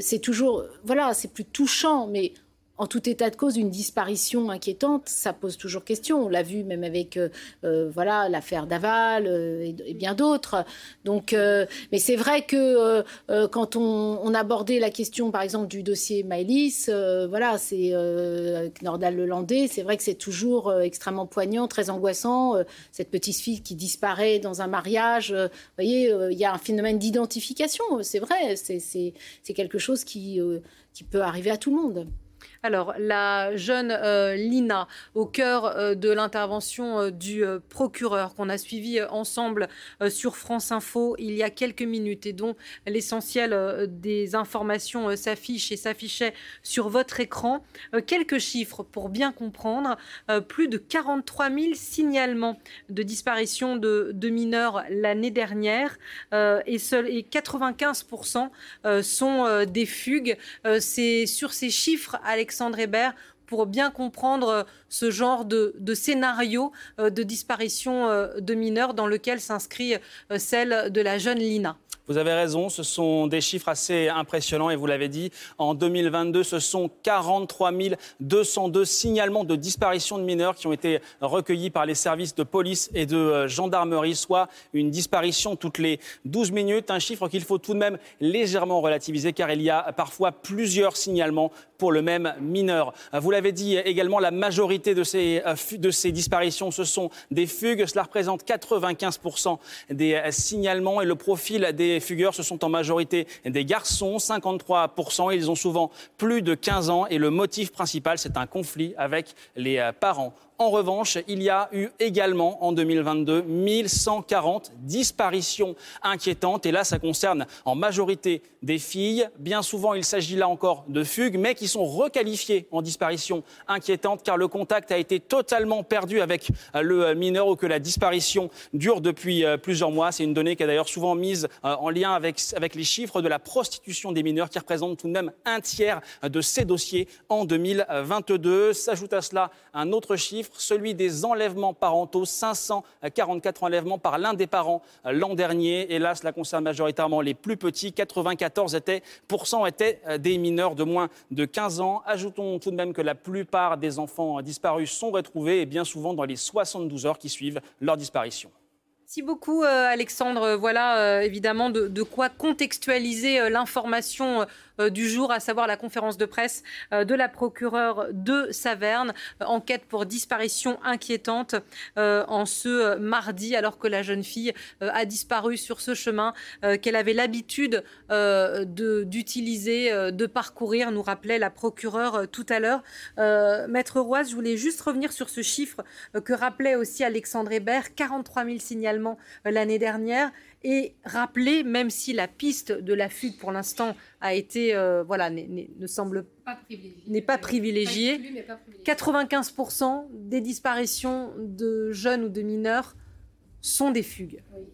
c'est toujours, voilà, c'est plus touchant, mais en tout état de cause, une disparition inquiétante, ça pose toujours question. On l'a vu même avec euh, euh, voilà l'affaire Daval euh, et, bien d'autres. Donc, mais c'est vrai que quand on, abordait la question, par exemple, du dossier Maëlys, voilà, c'est avec Nordal Lelandais, c'est vrai que c'est toujours extrêmement poignant, très angoissant. cette petite fille qui disparaît dans un mariage, vous voyez, il y a un phénomène d'identification. C'est vrai, c'est quelque chose qui peut arriver à tout le monde. Alors, la jeune euh, Lina, au cœur euh, de l'intervention euh, du procureur qu'on a suivi ensemble sur France Info il y a quelques minutes et dont l'essentiel des informations s'affiche et s'affichait sur votre écran. quelques chiffres pour bien comprendre. plus de 43 000 signalements de disparition de, mineurs l'année dernière et, seul, et 95 sont des fugues. C'est sur ces chiffres, Alexandre Hébert pour bien comprendre euh, ce genre de, scénario euh, de disparition euh, de mineurs dans lequel s'inscrit celle de la jeune Lina. Vous avez raison, ce sont des chiffres assez impressionnants et vous l'avez dit, en 2022, ce sont 43 202 signalements de disparition de mineurs qui ont été recueillis par les services de police et de gendarmerie, soit une disparition toutes les 12 minutes, un chiffre qu'il faut tout de même légèrement relativiser car il y a parfois plusieurs signalements pour le même mineur. Vous l'avez dit également, la majorité de ces, ces disparitions, ce sont des fugues. Cela représente 95% des signalements et le profil des fugueurs, ce sont en majorité des garçons, 53%. Ils ont souvent plus de 15 ans et le motif principal, c'est un conflit avec les parents. En revanche, il y a eu également en 2022 1140 disparitions inquiétantes. Et là, ça concerne en majorité des filles. Bien souvent, il s'agit là encore de fugues, mais qui sont requalifiées en disparition inquiétante car le contact a été totalement perdu avec le mineur ou que la disparition dure depuis plusieurs mois. C'est une donnée qui est d'ailleurs souvent mise en lien avec, avec les chiffres de la prostitution des mineurs qui représentent tout de même un tiers de ces dossiers en 2022. S'ajoute à cela un autre chiffre celui des enlèvements parentaux, 544 enlèvements par l'un des parents l'an dernier. Là, cela concerne majoritairement les plus petits. 94 étaient, étaient des mineurs de moins de 15 ans. Ajoutons tout de même que la plupart des enfants disparus sont retrouvés et bien souvent dans les 72 heures qui suivent leur disparition. Merci beaucoup, euh, Alexandre. Voilà euh, évidemment de, quoi contextualiser euh, l'information euh, du jour, à savoir la conférence de presse euh, de la procureure de Saverne, euh, enquête pour disparition inquiétante en ce mardi, alors que la jeune fille a disparu sur ce chemin qu'elle avait l'habitude d'utiliser, de, de, parcourir, nous rappelait la procureure tout à l'heure. Maître Roise, je voulais juste revenir sur ce chiffre que rappelait aussi Alexandre Hébert, 43 000 signalements l'année dernière et rappeler, même si la piste de la fuite pour l'instant a été, euh, voilà, ne semble n'est pas privilégiée. 95% des disparitions de jeunes ou de mineurs sont des fugues. Oui.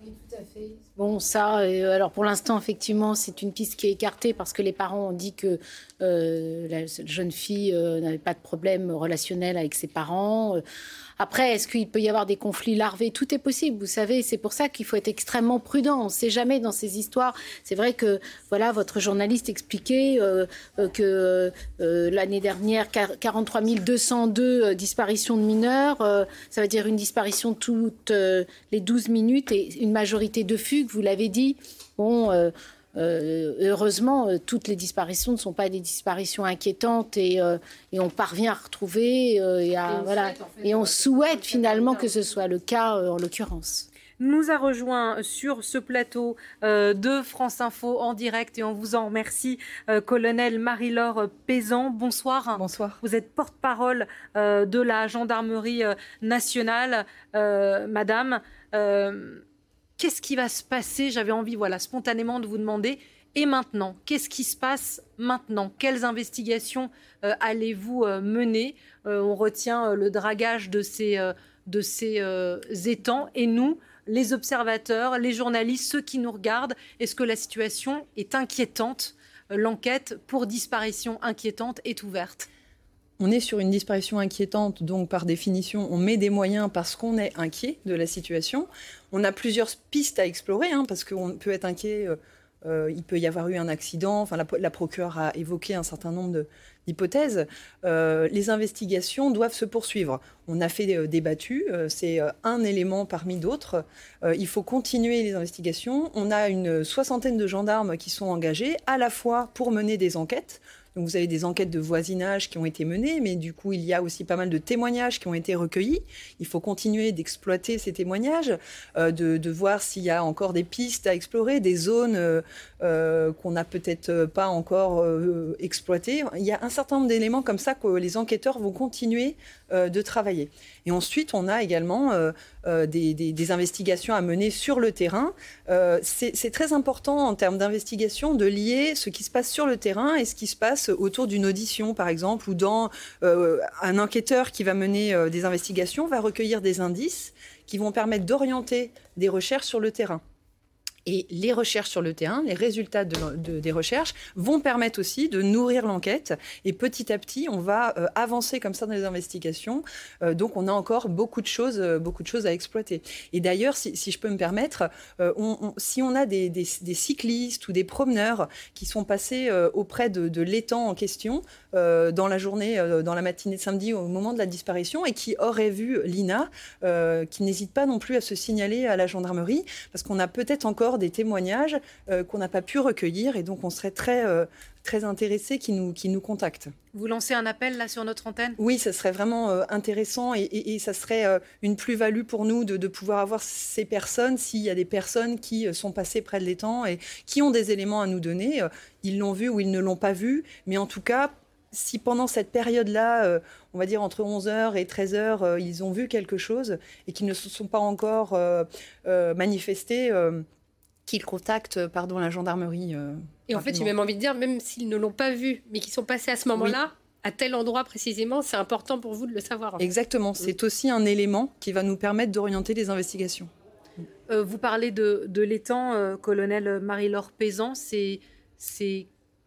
Oui, Bon, ça, euh, alors pour l'instant, effectivement, c'est une piste qui est écartée parce que les parents ont dit que euh, la jeune fille euh, n'avait pas de problème relationnel avec ses parents. Après, est-ce qu'il peut y avoir des conflits larvés? Tout est possible, vous savez. C'est pour ça qu'il faut être extrêmement prudent. On ne sait jamais dans ces histoires. C'est vrai que, voilà, votre journaliste expliquait euh, que euh, l'année dernière, 43 202 disparitions de mineurs. Euh, ça veut dire une disparition toutes les 12 minutes et une majorité majorité de fugues, vous l'avez dit. Bon, euh, euh, heureusement, euh, toutes les disparitions ne sont pas des disparitions inquiétantes et, euh, et on parvient à retrouver euh, et, à- on voilà, souhaite, en fait, et on euh, souhaite finalement que ce soit le cas euh, en l'occurrence. nous a rejoint sur ce plateau euh, de France Info en direct et on vous en remercie, euh, colonel Marie-Laure Pézan. Bonsoir. Bonsoir. Vous êtes porte-parole euh, de la gendarmerie nationale, euh, madame. Qu'est-ce qui va se passer? J'avais envie, voilà, spontanément de vous demander. Et maintenant, qu'est-ce qui se passe maintenant? Quelles investigations euh, allez-vous euh, mener? Euh, On retient le dragage de ces, de ces étangs. Et nous, les observateurs, les journalistes, ceux qui nous regardent, est-ce que la situation est inquiétante? L'enquête pour disparition inquiétante est ouverte. On est sur une disparition inquiétante, donc par définition, on met des moyens parce qu'on est inquiet de la situation. On a plusieurs pistes à explorer, hein, parce qu'on peut être inquiet, euh, euh, il peut y avoir eu un accident, la, la procureure a évoqué un certain nombre d'hypothèses. Euh, les investigations doivent se poursuivre. On a fait des c'est un élément parmi d'autres. Il faut continuer les investigations. On a une soixantaine de gendarmes qui sont engagés, à la fois pour mener des enquêtes, vous avez des enquêtes de voisinage qui ont été menées, mais du coup il y a aussi pas mal de témoignages qui ont été recueillis. Il faut continuer d'exploiter ces témoignages, euh, de, voir s'il y a encore des pistes à explorer, des zones euh, euh, qu'on n'a peut-être pas encore euh, exploitées. Il y a un certain nombre d'éléments comme ça que les enquêteurs vont continuer de travailler. Et ensuite on a également des, investigations à mener sur le terrain. C'est très important en termes d'investigation de lier ce qui se passe sur le terrain et ce qui se passe autour d'une audition, par exemple, ou dans euh, un enquêteur qui va mener euh, des investigations va recueillir des indices qui vont permettre d'orienter des recherches sur le terrain. Et les recherches sur le terrain, les résultats de- de- des recherches vont permettre aussi de nourrir l'enquête. Et petit à petit, on va euh, avancer comme ça dans les investigations. Euh, donc, on a encore beaucoup de choses, euh, beaucoup de choses à exploiter. Et d'ailleurs, si, je peux me permettre, si on a des, cyclistes ou des promeneurs qui sont passés auprès de, l'étang en question dans la journée, dans la matinée de samedi, au moment de la disparition, et qui auraient vu Lina, qui n'hésitent pas non plus à se signaler à la gendarmerie, parce qu'on a peut-être encore des témoignages euh, qu'on n'a pas pu recueillir, et donc on serait très, euh, très intéressés qui nous, qui nous contactent. Vous lancez un appel là sur notre antenne? Oui, ça serait vraiment euh, intéressant et, et- et ça serait euh, une plus-value pour nous de, de pouvoir avoir ces personnes, s'il y a des personnes qui euh, sont passées près de l'étang et qui ont des éléments à nous donner. ils l'ont vu ou ils ne l'ont pas vu, mais en tout cas, si pendant cette période-là, on va dire entre 11h et 13h, euh, ils ont vu quelque chose et qu'ils ne se sont pas encore manifestés, qu'ils contactent euh, pardon, la gendarmerie. euh, Et en fait, j'ai même envie de dire, même s'ils ne l'ont pas vu, mais qui sont passés à ce moment-là, à tel endroit précisément, c'est important pour vous de le savoir. en fait. Exactement, c'est aussi un élément qui va nous permettre d'orienter les investigations. Euh, vous parlez de, de l'étang, euh, colonel Marie-Laure Pézan. C'est c'est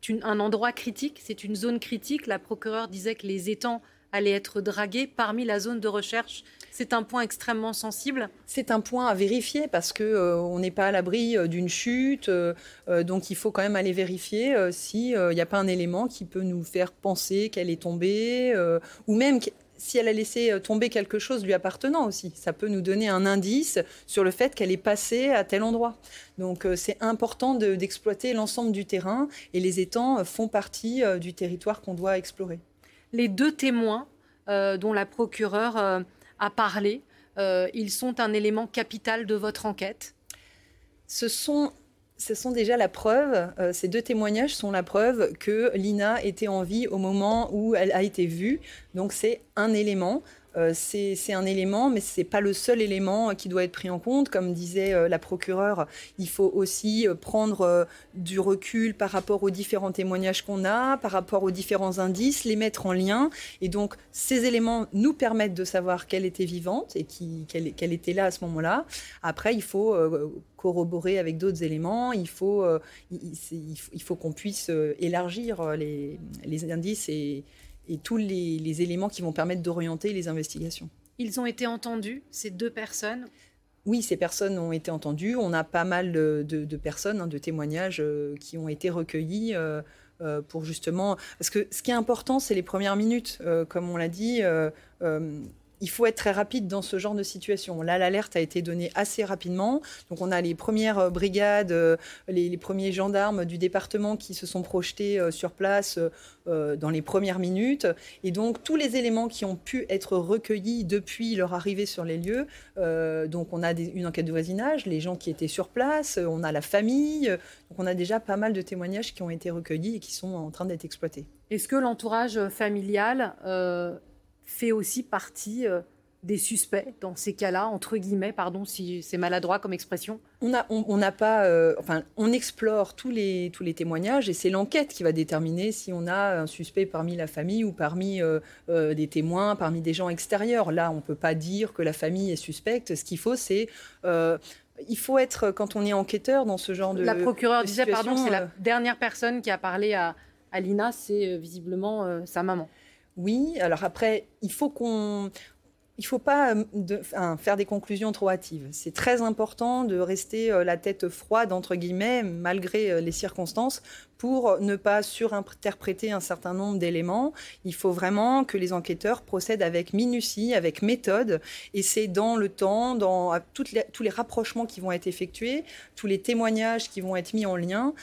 une- un endroit critique, c'est une zone critique. La procureure disait que les étangs allaient être dragués parmi la zone de recherche. C'est un point extrêmement sensible. C'est un point à vérifier parce que euh, on n'est pas à l'abri euh, d'une chute, euh, donc il faut quand même aller vérifier euh, si il n'y a pas un élément qui peut nous faire penser qu'elle est tombée, ou même si elle a laissé tomber quelque chose lui appartenant aussi. Ça peut nous donner un indice sur le fait qu'elle est passée à tel endroit. Donc c'est important de- d'exploiter l'ensemble du terrain et les étangs font partie du territoire qu'on doit explorer. Les deux témoins euh, dont la procureure euh, a parlé, euh, ils sont un élément capital de votre enquête. Ce sont, déjà la preuve, ces deux témoignages sont la preuve que Lina était en vie au moment où elle a été vue. Donc c'est un élément. Euh, c'est un élément, mais c'est pas le seul élément qui doit être pris en compte. Comme disait euh, la procureure, il faut aussi euh, prendre du recul par rapport aux différents témoignages qu'on a, par rapport aux différents indices, les mettre en lien. Et donc, ces éléments nous permettent de savoir qu'elle était vivante et qu'elle était là à ce moment-là. Après, il faut corroborer avec d'autres éléments. Il faut, il, faut, qu'on puisse élargir les, les indices et, et tous les, les éléments qui vont permettre d'orienter les investigations. Ils ont été entendus, ces deux personnes? Oui, ces personnes ont été entendues. On a pas mal de, personnes, hein, de témoignages euh, qui ont été recueillis euh, euh, pour justement. Parce que ce qui est important, c'est les premières minutes. Comme on l'a dit, il faut être très rapide dans ce genre de situation. Là, l'alerte a été donnée assez rapidement. Donc, on a les premières euh, brigades, euh, les, premiers gendarmes du département qui se sont projetés euh, sur place dans les premières minutes. Et donc, tous les éléments qui ont pu être recueillis depuis leur arrivée sur les lieux. donc, on a une enquête de voisinage, les gens qui étaient sur place, on a la famille. Donc, on a déjà pas mal de témoignages qui ont été recueillis et qui sont en train d'être exploités. Est-ce que l'entourage familial fait aussi partie euh, des suspects dans ces cas-là, entre guillemets, pardon si c'est maladroit comme expression On n'a on, pas, euh, enfin, on explore tous les, tous les témoignages et c'est l'enquête qui va déterminer si on a un suspect parmi la famille ou parmi euh, des témoins, parmi des gens extérieurs. Là, on ne peut pas dire que la famille est suspecte. Ce qu'il faut, c'est il faut être, quand on est enquêteur dans ce genre de. La procureure disait, pardon, c'est la dernière personne qui a parlé à, à Lina, c'est visiblement sa maman. Oui, alors après, il faut qu'on il ne faut pas euh, faire des conclusions trop hâtives. C'est très important de rester euh, la tête froide, entre guillemets, malgré euh, les circonstances, pour ne pas surinterpréter un certain nombre d'éléments. Il faut vraiment que les enquêteurs procèdent avec minutie, avec méthode, et c'est dans le temps, dans tous les rapprochements qui vont être effectués, tous les témoignages qui vont être mis en lien,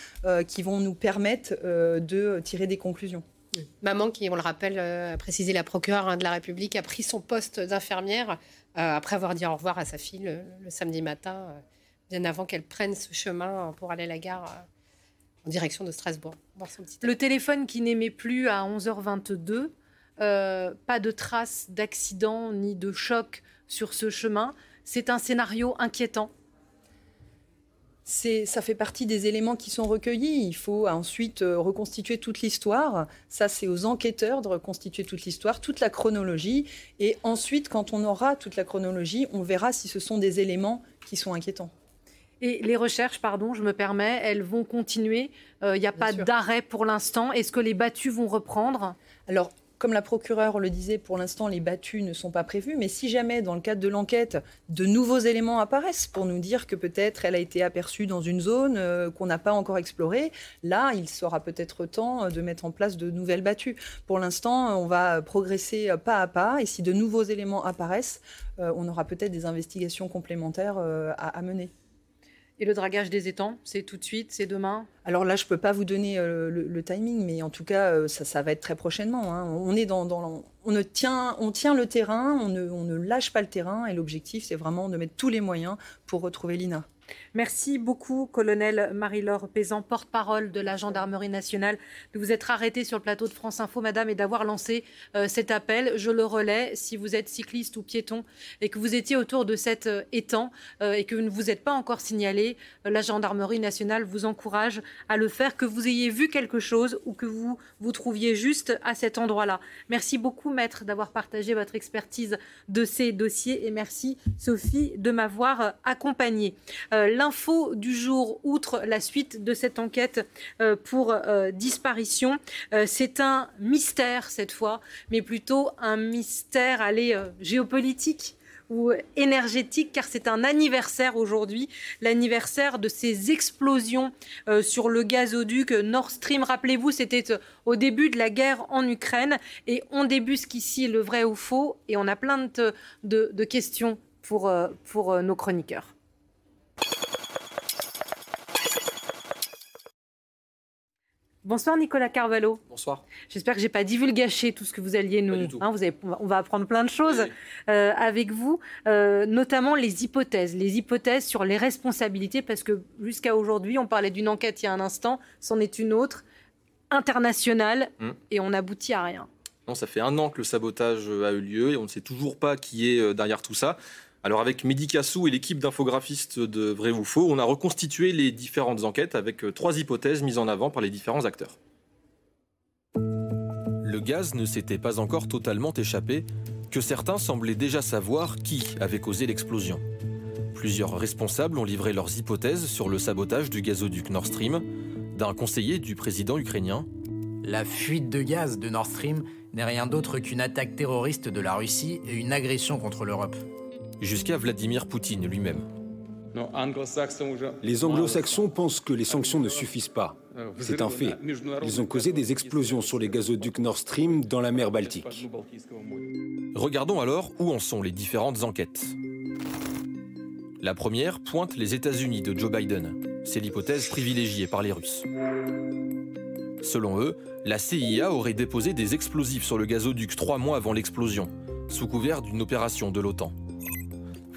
qui vont nous permettre de tirer des conclusions. Maman, qui, on le rappelle, euh, a précisé la procureure hein, de la République, a pris son poste d'infirmière euh, après avoir dit au revoir à sa fille le, samedi matin, euh, bien avant qu'elle prenne ce chemin pour aller à la gare en direction de Strasbourg. le téléphone qui n'aimait plus à 11h22, pas de traces d'accident ni de choc sur ce chemin. C'est un scénario inquiétant ça fait partie des éléments qui sont recueillis. Il faut ensuite euh, reconstituer toute l'histoire. Ça, c'est aux enquêteurs de reconstituer toute l'histoire, toute la chronologie. Et ensuite, quand on aura toute la chronologie, on verra si ce sont des éléments qui sont inquiétants. Et les recherches, pardon, je me permets, elles vont continuer. Euh, il n'y a pas d'arrêt pour l'instant. Est-ce que les battus vont reprendre? Alors, comme la procureure le disait, pour l'instant, les battus ne sont pas prévus. Mais si jamais, dans le cadre de l'enquête, de nouveaux éléments apparaissent pour nous dire que peut-être elle a été aperçue dans une zone euh, qu'on n'a pas encore explorée, là, il sera peut-être temps euh, de mettre en place de nouvelles battues. Pour l'instant, on va progresser pas à pas. Et si de nouveaux éléments apparaissent, euh, on aura peut-être des investigations complémentaires à mener. Et le dragage des étangs, c'est tout de suite, c'est demain? Alors là, je ne peux pas vous donner euh, le, timing, mais en tout cas, euh, ça, va être très prochainement. Hein. On, est dans, tient, on tient le terrain, on ne, on ne lâche pas le terrain, et l'objectif, c'est vraiment de mettre tous les moyens pour retrouver Lina. Merci beaucoup, colonel Marie-Laure Pézan, porte-parole de la gendarmerie nationale, de vous être arrêtée sur le plateau de France Info, madame, et d'avoir lancé euh, cet appel. Je le relais, si vous êtes cycliste ou piéton et que vous étiez autour de cet euh, étang euh, et que vous ne vous êtes pas encore signalé, la gendarmerie nationale vous encourage à le faire, que vous ayez vu quelque chose ou que vous vous trouviez juste à cet endroit-là. Merci beaucoup, maître, d'avoir partagé votre expertise de ces dossiers et merci, Sophie, de m'avoir accompagnée. Euh, l'info du jour, outre la suite de cette enquête euh, pour euh, disparition, c'est un mystère cette fois, mais plutôt un mystère allez, géopolitique ou énergétique, car c'est un anniversaire aujourd'hui, l'anniversaire de ces explosions sur le gazoduc Nord Stream. Rappelez-vous, c'était au début de la guerre en Ukraine, et on débusque ici le vrai ou faux, et on a plein de, questions pour, pour nos chroniqueurs. Bonsoir Nicolas Carvalho. Bonsoir. J'espère que j'ai pas divulgaché tout ce que vous alliez nous. Hein, vous on va apprendre plein de choses euh, avec vous, euh, notamment les hypothèses, les hypothèses sur les responsabilités, parce que jusqu'à aujourd'hui, on parlait d'une enquête il y a un instant, c'en est une autre internationale, hmm. et on n'aboutit à rien. Non, ça fait un an que le sabotage a eu lieu et on ne sait toujours pas qui est euh, derrière tout ça. Alors avec Mehdi Kassou et l'équipe d'infographistes de Vrai ou Faux, on a reconstitué les différentes enquêtes avec euh, trois hypothèses mises en avant par les différents acteurs. Le gaz ne s'était pas encore totalement échappé, que certains semblaient déjà savoir qui avait causé l'explosion. Plusieurs responsables ont livré leurs hypothèses sur le sabotage du gazoduc Nord Stream, d'un conseiller du président ukrainien. La fuite de gaz de Nord Stream n'est rien d'autre qu'une attaque terroriste de la Russie et une agression contre l'Europe jusqu'à Vladimir Poutine lui-même. Les anglo-saxons pensent que les sanctions ne suffisent pas. C'est un fait. Ils ont causé des explosions sur les gazoducs Nord Stream dans la mer Baltique. Regardons alors où en sont les différentes enquêtes. La première pointe les États-Unis de Joe Biden. C'est l'hypothèse privilégiée par les Russes. Selon eux, la CIA aurait déposé des explosifs sur le gazoduc trois mois avant l'explosion, sous couvert d'une opération de l'OTAN.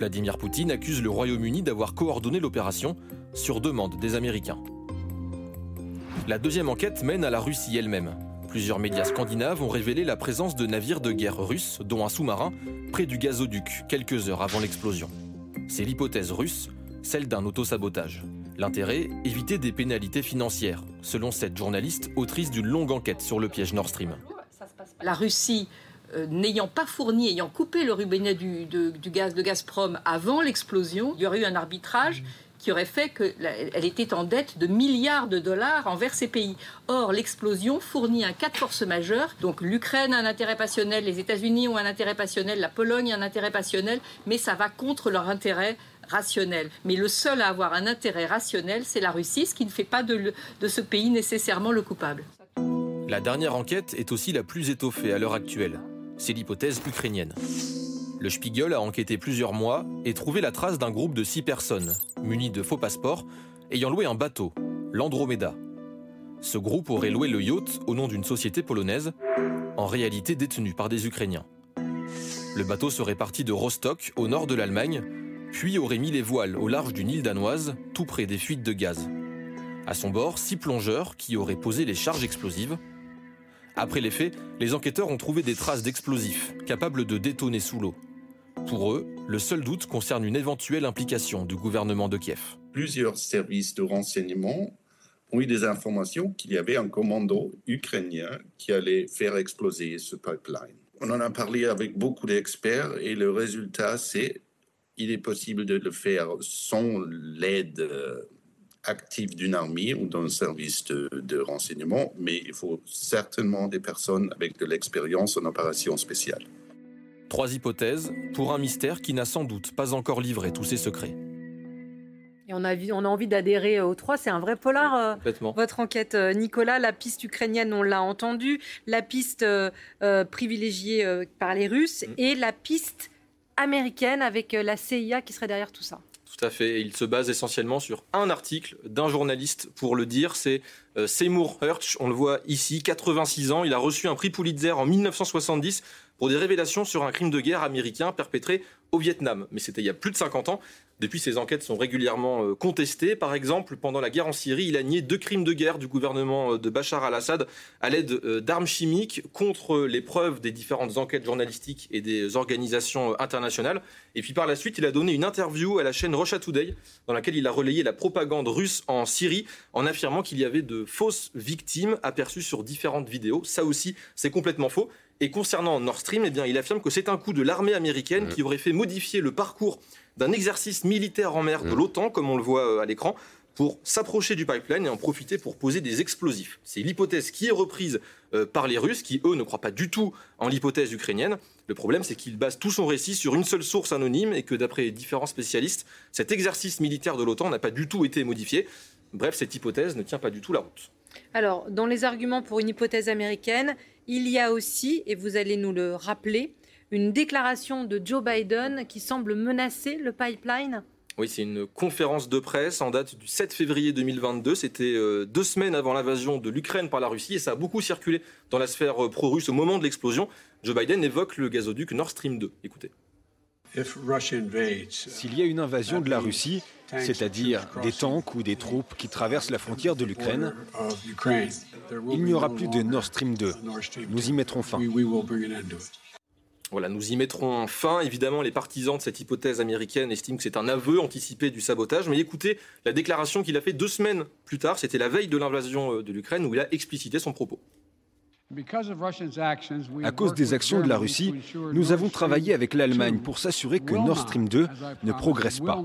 Vladimir Poutine accuse le Royaume-Uni d'avoir coordonné l'opération sur demande des Américains. La deuxième enquête mène à la Russie elle-même. Plusieurs médias scandinaves ont révélé la présence de navires de guerre russes, dont un sous-marin, près du gazoduc, quelques heures avant l'explosion. C'est l'hypothèse russe, celle d'un autosabotage. L'intérêt, éviter des pénalités financières, selon cette journaliste, autrice d'une longue enquête sur le piège Nord Stream. La Russie euh, n'ayant pas fourni, ayant coupé le robinet du, gaz de Gazprom avant l'explosion, il y aurait eu un arbitrage qui aurait fait qu'elle était en dette de milliards de dollars envers ces pays. Or, l'explosion fournit un cas de force majeure. Donc l'Ukraine a un intérêt passionnel, les États-Unis ont un intérêt passionnel, la Pologne a un intérêt passionnel, mais ça va contre leur intérêt rationnel. Mais le seul à avoir un intérêt rationnel, c'est la Russie, ce qui ne fait pas de, de ce pays nécessairement le coupable. La dernière enquête est aussi la plus étoffée à l'heure actuelle. C'est l'hypothèse ukrainienne. Le Spiegel a enquêté plusieurs mois et trouvé la trace d'un groupe de six personnes, munis de faux passeports, ayant loué un bateau, l'Andromeda. Ce groupe aurait loué le yacht au nom d'une société polonaise, en réalité détenue par des Ukrainiens. Le bateau serait parti de Rostock, au nord de l'Allemagne, puis aurait mis les voiles au large d'une île danoise, tout près des fuites de gaz. À son bord, six plongeurs qui auraient posé les charges explosives. Après les faits, les enquêteurs ont trouvé des traces d'explosifs, capables de détonner sous l'eau. Pour eux, le seul doute concerne une éventuelle implication du gouvernement de Kiev. Plusieurs services de renseignement ont eu des informations qu'il y avait un commando ukrainien qui allait faire exploser ce pipeline. On en a parlé avec beaucoup d'experts et le résultat, c'est il est possible de le faire sans l'aide euh, active d'une armée ou d'un service de, de, renseignement, mais il faut certainement des personnes avec de l'expérience en opération spéciale. Trois hypothèses pour un mystère qui n'a sans doute pas encore livré tous ses secrets. Et on a, on a envie d'adhérer aux trois. C'est un vrai polar, euh, votre enquête, euh, Nicolas. La piste ukrainienne, on l'a entendu. La piste euh, privilégiée par les Russes. Mm. Et la piste américaine avec la CIA qui serait derrière tout ça. Tout à fait. il se base essentiellement sur un article d'un journaliste pour le dire. C'est Seymour Hersh. On le voit ici, 86 ans. Il a reçu un prix Pulitzer en 1970 pour des révélations sur un crime de guerre américain perpétré au Vietnam. Mais c'était il y a plus de 50 ans. Depuis, ces enquêtes sont régulièrement euh, contestées. Par exemple, pendant la guerre en Syrie, il a nié deux crimes de guerre du gouvernement euh, de Bachar al-Assad à l'aide euh, d'armes chimiques contre les preuves des différentes enquêtes journalistiques et des organisations internationales. Et puis par la suite, il a donné une interview à la chaîne Russia Today dans laquelle il a relayé la propagande russe en Syrie en affirmant qu'il y avait de fausses victimes aperçues sur différentes vidéos. Ça aussi, c'est complètement faux. Et concernant Nord Stream, eh bien, il affirme que c'est un coup de l'armée américaine qui aurait fait modifier le parcours d'un exercice militaire en mer de l'OTAN, comme on le voit euh, à l'écran, pour s'approcher du pipeline et en profiter pour poser des explosifs. C'est l'hypothèse qui est reprise euh, par les Russes, qui eux ne croient pas du tout en l'hypothèse ukrainienne. Le problème, c'est qu'il base tout son récit sur une seule source anonyme et que d'après différents spécialistes, cet exercice militaire de l'OTAN n'a pas du tout été modifié. Bref, cette hypothèse ne tient pas du tout la route. Alors, dans les arguments pour une hypothèse américaine, il y a aussi, et vous allez nous le rappeler, une déclaration de Joe Biden qui semble menacer le pipeline oui, c'est une conférence de presse en date du 7 février 2022. C'était euh, deux semaines avant l'invasion de l'Ukraine par la Russie et ça a beaucoup circulé dans la sphère euh, pro-russe au moment de l'explosion. Joe Biden évoque le gazoduc Nord Stream 2. Écoutez. S'il y a une invasion de la Russie, c'est-à-dire des tanks ou des troupes qui traversent la frontière de l'Ukraine, il n'y aura plus de Nord Stream 2. Nous y mettrons fin. Voilà, nous y mettrons fin. Évidemment, les partisans de cette hypothèse américaine estiment que c'est un aveu anticipé du sabotage. Mais écoutez la déclaration qu'il a fait deux semaines plus tard, c'était la veille de l'invasion euh, de l'Ukraine, où il a explicité son propos. À cause des actions de la Russie, nous avons travaillé avec l'Allemagne pour s'assurer que Nord Stream 2 ne progresse pas.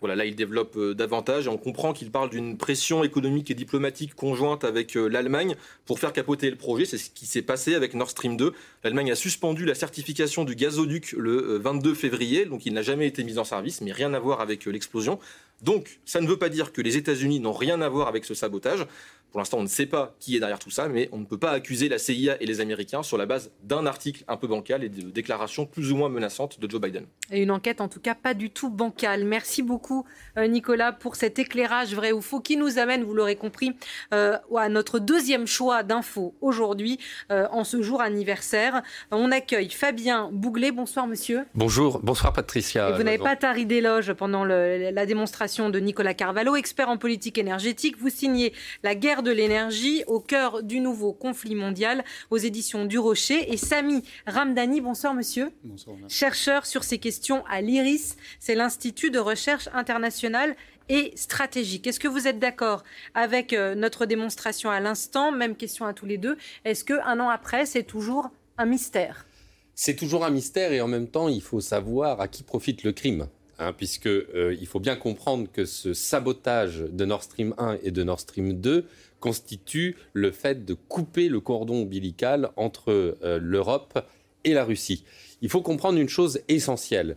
Voilà, là, il développe euh, davantage et on comprend qu'il parle d'une pression économique et diplomatique conjointe avec euh, l'Allemagne pour faire capoter le projet. C'est ce qui s'est passé avec Nord Stream 2. L'Allemagne a suspendu la certification du gazoduc le 22 euh, février, donc il n'a jamais été mis en service, mais rien à voir avec l'explosion. Donc, ça ne veut pas dire que les États-Unis n'ont rien à voir avec ce sabotage. Pour l'instant, on ne sait pas qui est derrière tout ça, mais on ne peut pas accuser la CIA et les Américains sur la base d'un article un peu bancal et de déclarations plus ou moins menaçantes de Joe Biden. Et une enquête en tout cas pas du tout bancale. Merci beaucoup euh, Nicolas pour cet éclairage vrai ou faux qui nous amène, vous l'aurez compris, euh, à notre deuxième choix d'infos aujourd'hui, euh, en ce jour anniversaire. On accueille Fabien Bouglet. Bonsoir monsieur. Bonjour, bonsoir Patricia. Et vous n'avez pas tari d'éloge pendant le, la démonstration de Nicolas Carvalho, expert en politique énergétique. Vous signez La guerre de l'énergie au cœur du nouveau conflit mondial aux éditions du Rocher. Et Sami Ramdani, bonsoir monsieur. Bonsoir. Chercheur sur ces questions à l'IRIS, c'est l'Institut de recherche internationale et stratégique. Est-ce que vous êtes d'accord avec euh, notre démonstration à l'instant? Même question à tous les deux. Est-ce qu'un an après, c'est toujours un mystère? C'est toujours un mystère et en même temps, il faut savoir à qui profite le crime. Hein, puisque euh, il faut bien comprendre que ce sabotage de Nord Stream 1 et de Nord Stream 2 constitue le fait de couper le cordon ombilical entre euh, l'Europe et la Russie. Il faut comprendre une chose essentielle.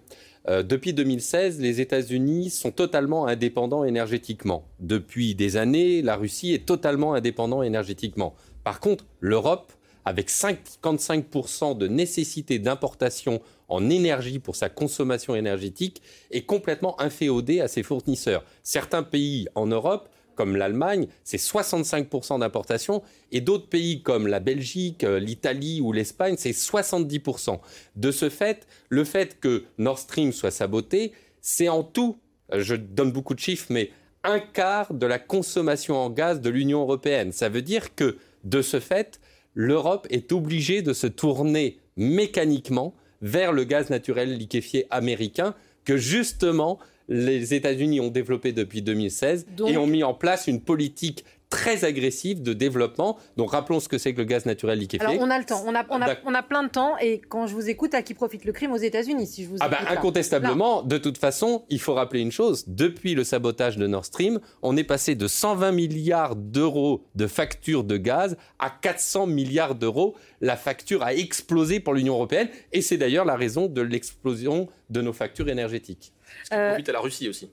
Euh, depuis 2016, les États-Unis sont totalement indépendants énergétiquement. Depuis des années, la Russie est totalement indépendante énergétiquement. Par contre, l'Europe, avec 55% de nécessité d'importation en énergie pour sa consommation énergétique, est complètement inféodée à ses fournisseurs. Certains pays en Europe comme l'Allemagne, c'est 65% d'importation, et d'autres pays comme la Belgique, euh, l'Italie ou l'Espagne, c'est 70%. De ce fait, le fait que Nord Stream soit saboté, c'est en tout, je donne beaucoup de chiffres, mais un quart de la consommation en gaz de l'Union européenne. Ça veut dire que, de ce fait, l'Europe est obligée de se tourner mécaniquement vers le gaz naturel liquéfié américain que justement les États-Unis ont développé depuis 2016 et ont mis en place une politique très agressive de développement. Donc rappelons ce que c'est que le gaz naturel liquéfié. Alors on a le temps, on a, on a, on a plein de temps et quand je vous écoute, à qui profite le crime aux États-Unis si je vous ah bah, Incontestablement, de toute façon, il faut rappeler une chose, depuis le sabotage de Nord Stream, on est passé de 120 milliards d'euros de factures de gaz à 400 milliards d'euros. La facture a explosé pour l'Union européenne et c'est d'ailleurs la raison de l'explosion de nos factures énergétiques. Ce qui profite à la Russie aussi?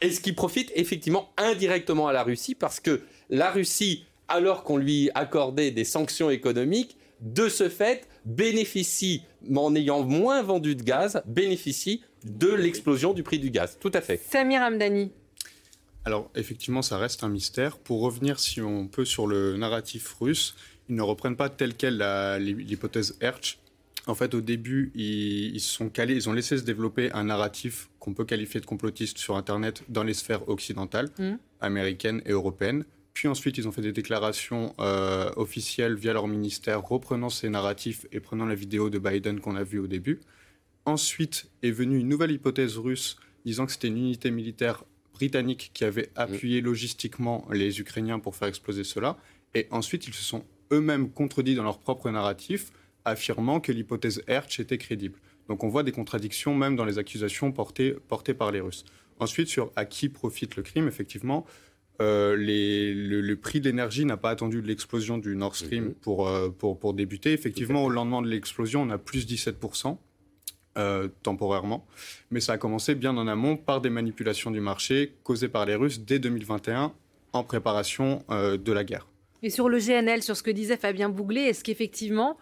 Et ce qui profite? Effectivement indirectement à la Russie parce que la Russie, alors qu'on lui accordait des sanctions économiques, de ce fait, bénéficie, en ayant moins vendu de gaz, bénéficie de l'explosion du prix du gaz. Tout à fait. Samir Hamdani. Alors, effectivement, ça reste un mystère. Pour revenir, si on peut, sur le narratif russe, ils ne reprennent pas telle quelle l'hypothèse Hertz, en fait, au début, ils, sont calés, ils ont laissé se développer un narratif qu'on peut qualifier de complotiste sur Internet dans les sphères occidentales, mmh. américaines et européennes. Puis ensuite, ils ont fait des déclarations euh, officielles via leur ministère, reprenant ces narratifs et prenant la vidéo de Biden qu'on a vue au début. Ensuite est venue une nouvelle hypothèse russe disant que c'était une unité militaire britannique qui avait appuyé logistiquement les Ukrainiens pour faire exploser cela. Et ensuite, ils se sont eux-mêmes contredits dans leur propre narratif affirmant que l'hypothèse Hertz était crédible. Donc on voit des contradictions même dans les accusations portées, portées par les Russes. Ensuite, sur à qui profite le crime, effectivement, euh, le, prix de l'énergie n'a pas attendu l'explosion du Nord Stream mhm. pour, euh, pour, pour, débuter. Effectivement, au lendemain de l'explosion, on a plus 17%. Euh, temporairement, mais ça a commencé bien en amont par des manipulations du marché causées par les Russes dès 2021 en préparation de la guerre. Et sur le GNL, sur ce que disait Fabien Bouglet, est-ce qu'effectivement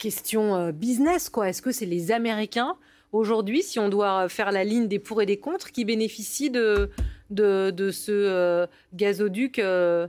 question euh, business, quoi. Est-ce que c'est les Américains aujourd'hui, si on doit faire la ligne des pour et des contre, qui bénéficient de, de, ce euh, gazoduc euh,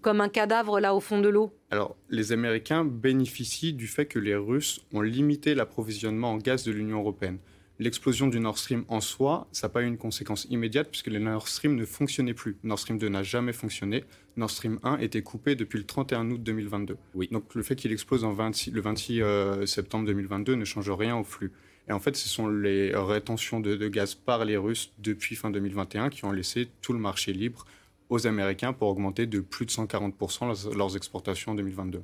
comme un cadavre là au fond de l'eau? Alors, les Américains bénéficient du fait que les Russes ont limité l'approvisionnement en gaz de l'Union européenne l'explosion du Nord Stream en soi, ça n'a pas eu une conséquence immédiate puisque le Nord Stream ne fonctionnait plus. Nord Stream 2 n'a jamais fonctionné. Nord Stream 1 était coupé depuis le 31 août 2022. Donc le fait qu'il explose en le 26 euh, septembre 2022 ne change rien au flux. Et en fait, ce sont les rétentions de, gaz par les Russes depuis fin 2021 qui ont laissé tout le marché libre aux Américains pour augmenter de plus de 140% leurs exportations en 2022.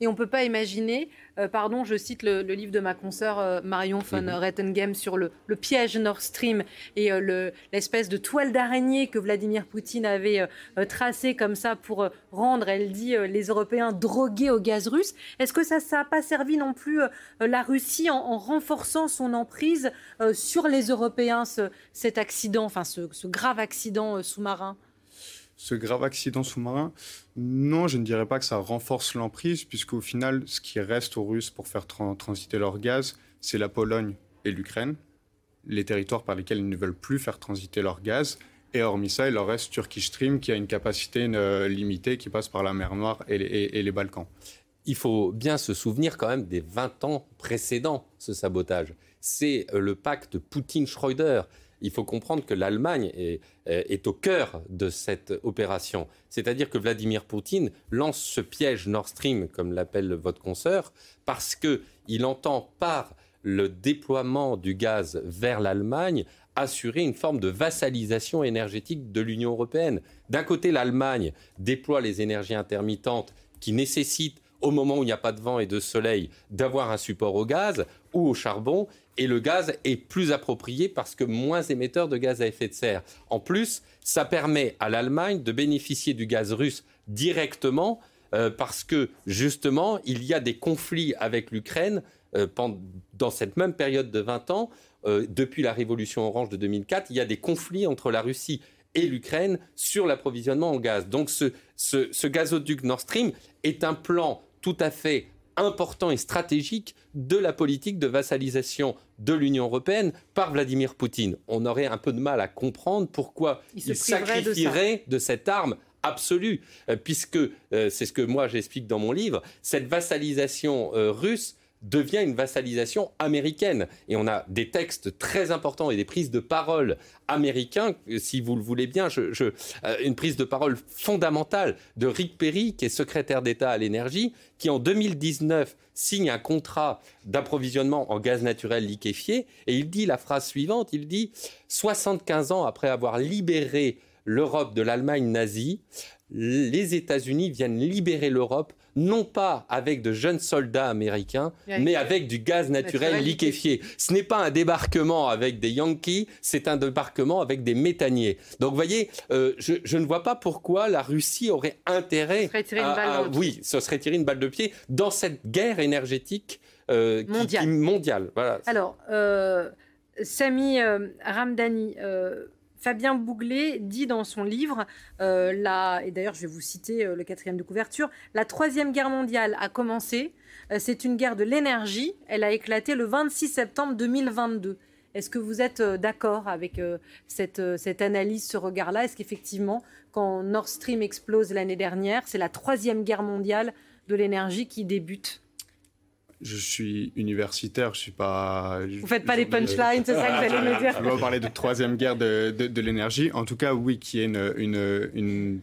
Et on ne peut pas imaginer, euh, pardon, je cite le, livre de ma consoeur euh, Marion von mm Rettengem sur le, piège Nord Stream et euh, l'espèce de toile d'araignée que Vladimir Poutine avait tracée comme ça pour rendre, elle dit, les Européens drogués au gaz russe. Est-ce que ça n'a pas servi non plus la Russie en, renforçant son emprise sur les Européens, cet accident, enfin ce grave accident sous-marin? Ce grave accident sous-marin, non, je ne dirais pas que ça renforce l'emprise, puisqu'au final, ce qui reste aux Russes pour faire transiter leur gaz, c'est la Pologne et l'Ukraine, les territoires par lesquels ils ne veulent plus faire transiter leur gaz. Et hormis ça, il leur reste Turkish Stream qui a une capacité euh, limitée qui passe par la mer Noire et les, Balkans. Il faut bien se souvenir quand même des 20 ans précédents, ce sabotage. C'est euh, le pacte Poutine-Schreuder il faut comprendre que l'Allemagne est, au cœur de cette opération. C'est-à-dire que Vladimir Poutine lance ce piège Nord Stream, comme l'appelle votre consoeur, parce qu'il entend par le déploiement du gaz vers l'Allemagne assurer une forme de vassalisation énergétique de l'Union européenne. D'un côté, l'Allemagne déploie les énergies intermittentes qui nécessitent au moment où il n'y a pas de vent et de soleil, d'avoir un support au gaz ou au charbon. Et le gaz est plus approprié parce que moins émetteur de gaz à effet de serre. En plus, ça permet à l'Allemagne de bénéficier du gaz russe directement euh, parce que justement, il y a des conflits avec l'Ukraine euh, dans cette même période de 20 ans. Euh, depuis la révolution orange de 2004, il y a des conflits entre la Russie et l'Ukraine sur l'approvisionnement en gaz. Donc ce, ce gazoduc Nord Stream est un plan tout à fait important et stratégique de la politique de vassalisation de l'Union européenne par Vladimir Poutine. On aurait un peu de mal à comprendre pourquoi il, sacrifierait de, cette arme absolue, euh, puisque, euh, c'est ce que moi j'explique dans mon livre, cette vassalisation euh, russe devient une vassalisation américaine. Et on a des textes très importants et des prises de parole américains, si vous le voulez bien, euh, une prise de parole fondamentale de Rick Perry, qui est secrétaire d'État à l'énergie, qui en 2019 signe un contrat d'approvisionnement en gaz naturel liquéfié, et il dit la phrase suivante, il dit 75 ans après avoir libéré l'Europe de l'Allemagne nazie, les États-Unis viennent libérer l'Europe non pas avec de jeunes soldats américains, mais avec du gaz naturel, liquéfié. Ce n'est pas un débarquement avec des Yankees, c'est un débarquement avec des méthaniers. Donc, vous voyez, euh, je, ne vois pas pourquoi la Russie aurait intérêt à, oui, ce serait tirer une balle de pied dans cette guerre énergétique euh, mondiale. Voilà. Alors, euh, Sami Ramdani. Fabien Bouglet dit dans son livre, euh, et d'ailleurs je vais vous citer euh, le quatrième de couverture, la Troisième Guerre mondiale a commencé, euh, c'est une guerre de l'énergie, elle a éclaté le 26 septembre 2022. Est-ce que vous êtes d'accord avec cette, cette analyse, ce regard-là? Est-ce qu'effectivement, quand Nord Stream explose l'année dernière, c'est la Troisième Guerre mondiale de l'énergie qui débute? Je suis universitaire, je suis pas. Vous faites pas des punchlines, c'est ça que vous allez me dire. On va parler de troisième guerre de, de, l'énergie. En tout cas, oui, qui est une, une, une,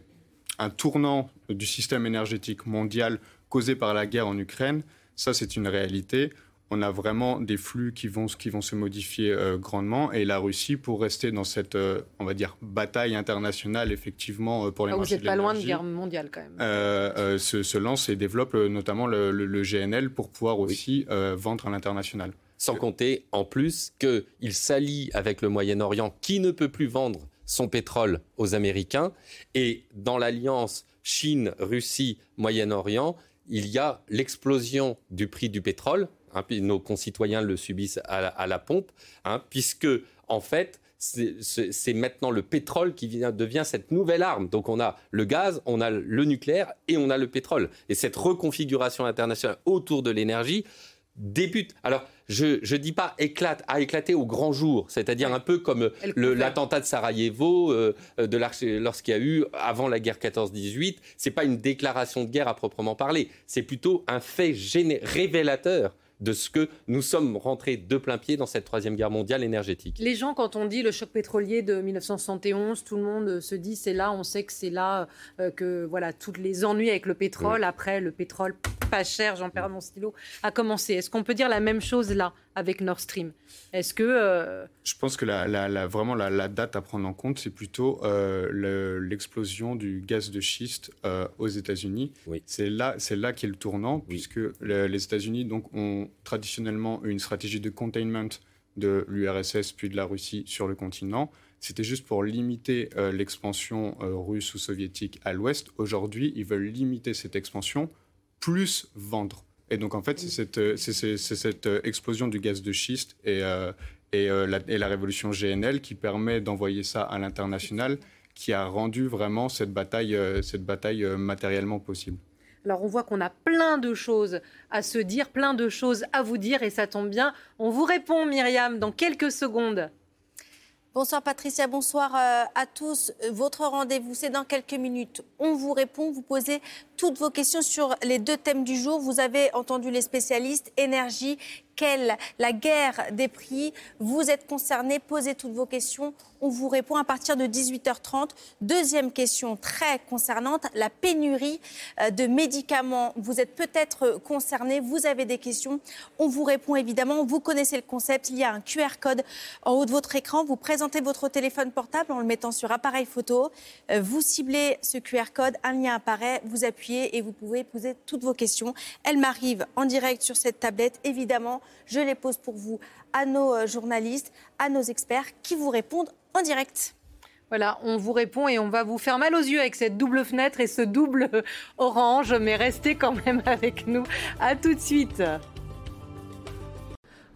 un tournant du système énergétique mondial causé par la guerre en Ukraine. Ça, c'est une réalité on a vraiment des flux qui vont, qui vont se modifier euh, grandement. Et la Russie, pour rester dans cette, euh, on va dire, bataille internationale, effectivement, euh, pour les ah, marchés Vous n'êtes pas loin de guerre mondiale, quand même. Se, lance et développe notamment le, GNL pour pouvoir aussi vendre à l'international. Sans compter, en plus, qu'il s'allie avec le Moyen-Orient, qui ne peut plus vendre son pétrole aux Américains. Et dans l'alliance Chine-Russie, Moyen-Orient, il y a l'explosion du prix du pétrole, Hein, nos concitoyens le subissent à la, pompe, hein, puisque en fait, c'est maintenant le pétrole qui devient cette nouvelle arme. Donc on a le gaz, on a le nucléaire et on a le pétrole. Et cette reconfiguration internationale autour de l'énergie débute. Alors, je ne dis pas éclate, a éclaté au grand jour, c'est-à-dire un peu comme l'attentat de Sarajevo euh, lorsqu'il y a eu, avant la guerre 14-18, c'est pas une déclaration de guerre à proprement parler, c'est plutôt un fait révélateur de ce que nous sommes rentrés de plein pied dans cette troisième guerre mondiale énergétique. Les gens, quand on dit le choc pétrolier de 1971, tout le monde se dit c'est là, on sait que c'est là euh, que voilà tous les ennuis avec le pétrole. Après, le pétrole pas cher, j'en perds mon stylo, a commencé. Est-ce qu'on peut dire la même chose là? Avec Nord Stream. Est-ce que... Euh, Je pense que la, vraiment la, date à prendre en compte, c'est plutôt euh, l'explosion du gaz de schiste euh, aux États-Unis. C'est là, c'est là qu'est le tournant, puisque les États-Unis donc ont traditionnellement une stratégie de containment de l'URSS puis de la Russie sur le continent. C'était juste pour limiter l'expansion russe ou soviétique à l'ouest. Aujourd'hui, ils veulent limiter cette expansion plus vendre. Et donc, en fait, c'est cette, euh, euh, explosion du gaz de schiste et, euh, et, la, révolution GNL qui permet d'envoyer ça à l'international, qui a rendu vraiment cette bataille, cette bataille matériellement possible. Alors on voit qu'on a plein de choses à se dire, plein de choses à vous dire et ça tombe bien. On vous répond Myriam dans quelques secondes. Bonsoir Patricia, bonsoir euh, à tous. Votre rendez-vous, c'est dans quelques minutes. On vous répond, vous posez toutes vos questions sur les deux thèmes du jour. Vous avez entendu les spécialistes, énergie, quelle la guerre des prix. Vous êtes concernés, posez toutes vos questions. On vous répond à partir de 18h30. Deuxième question très concernante, la pénurie euh, de médicaments. Vous êtes peut-être concernés, vous avez des questions. On vous répond évidemment. Vous connaissez le concept. Il y a un QR code en haut de votre écran. Vous présentez votre téléphone portable en le mettant sur appareil photo. Euh, vous ciblez ce QR code, un lien apparaît, vous appuyez et vous pouvez poser toutes vos questions. Elles m'arrivent en direct sur cette tablette. Évidemment, je les pose pour vous à nos euh, journalistes, à nos experts qui vous répondent en direct. Voilà, on vous répond et on va vous faire mal aux yeux avec cette double fenêtre et ce double orange, mais restez quand même avec nous. À tout de suite.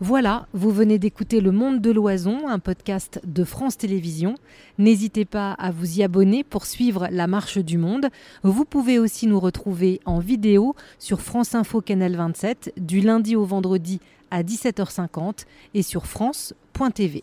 Voilà, vous venez d'écouter Le Monde de l'Oison, un podcast de France Télévisions. N'hésitez pas à vous y abonner pour suivre la marche du monde. Vous pouvez aussi nous retrouver en vidéo sur France Info Canal 27 du lundi au vendredi à 17h50 et sur France.tv.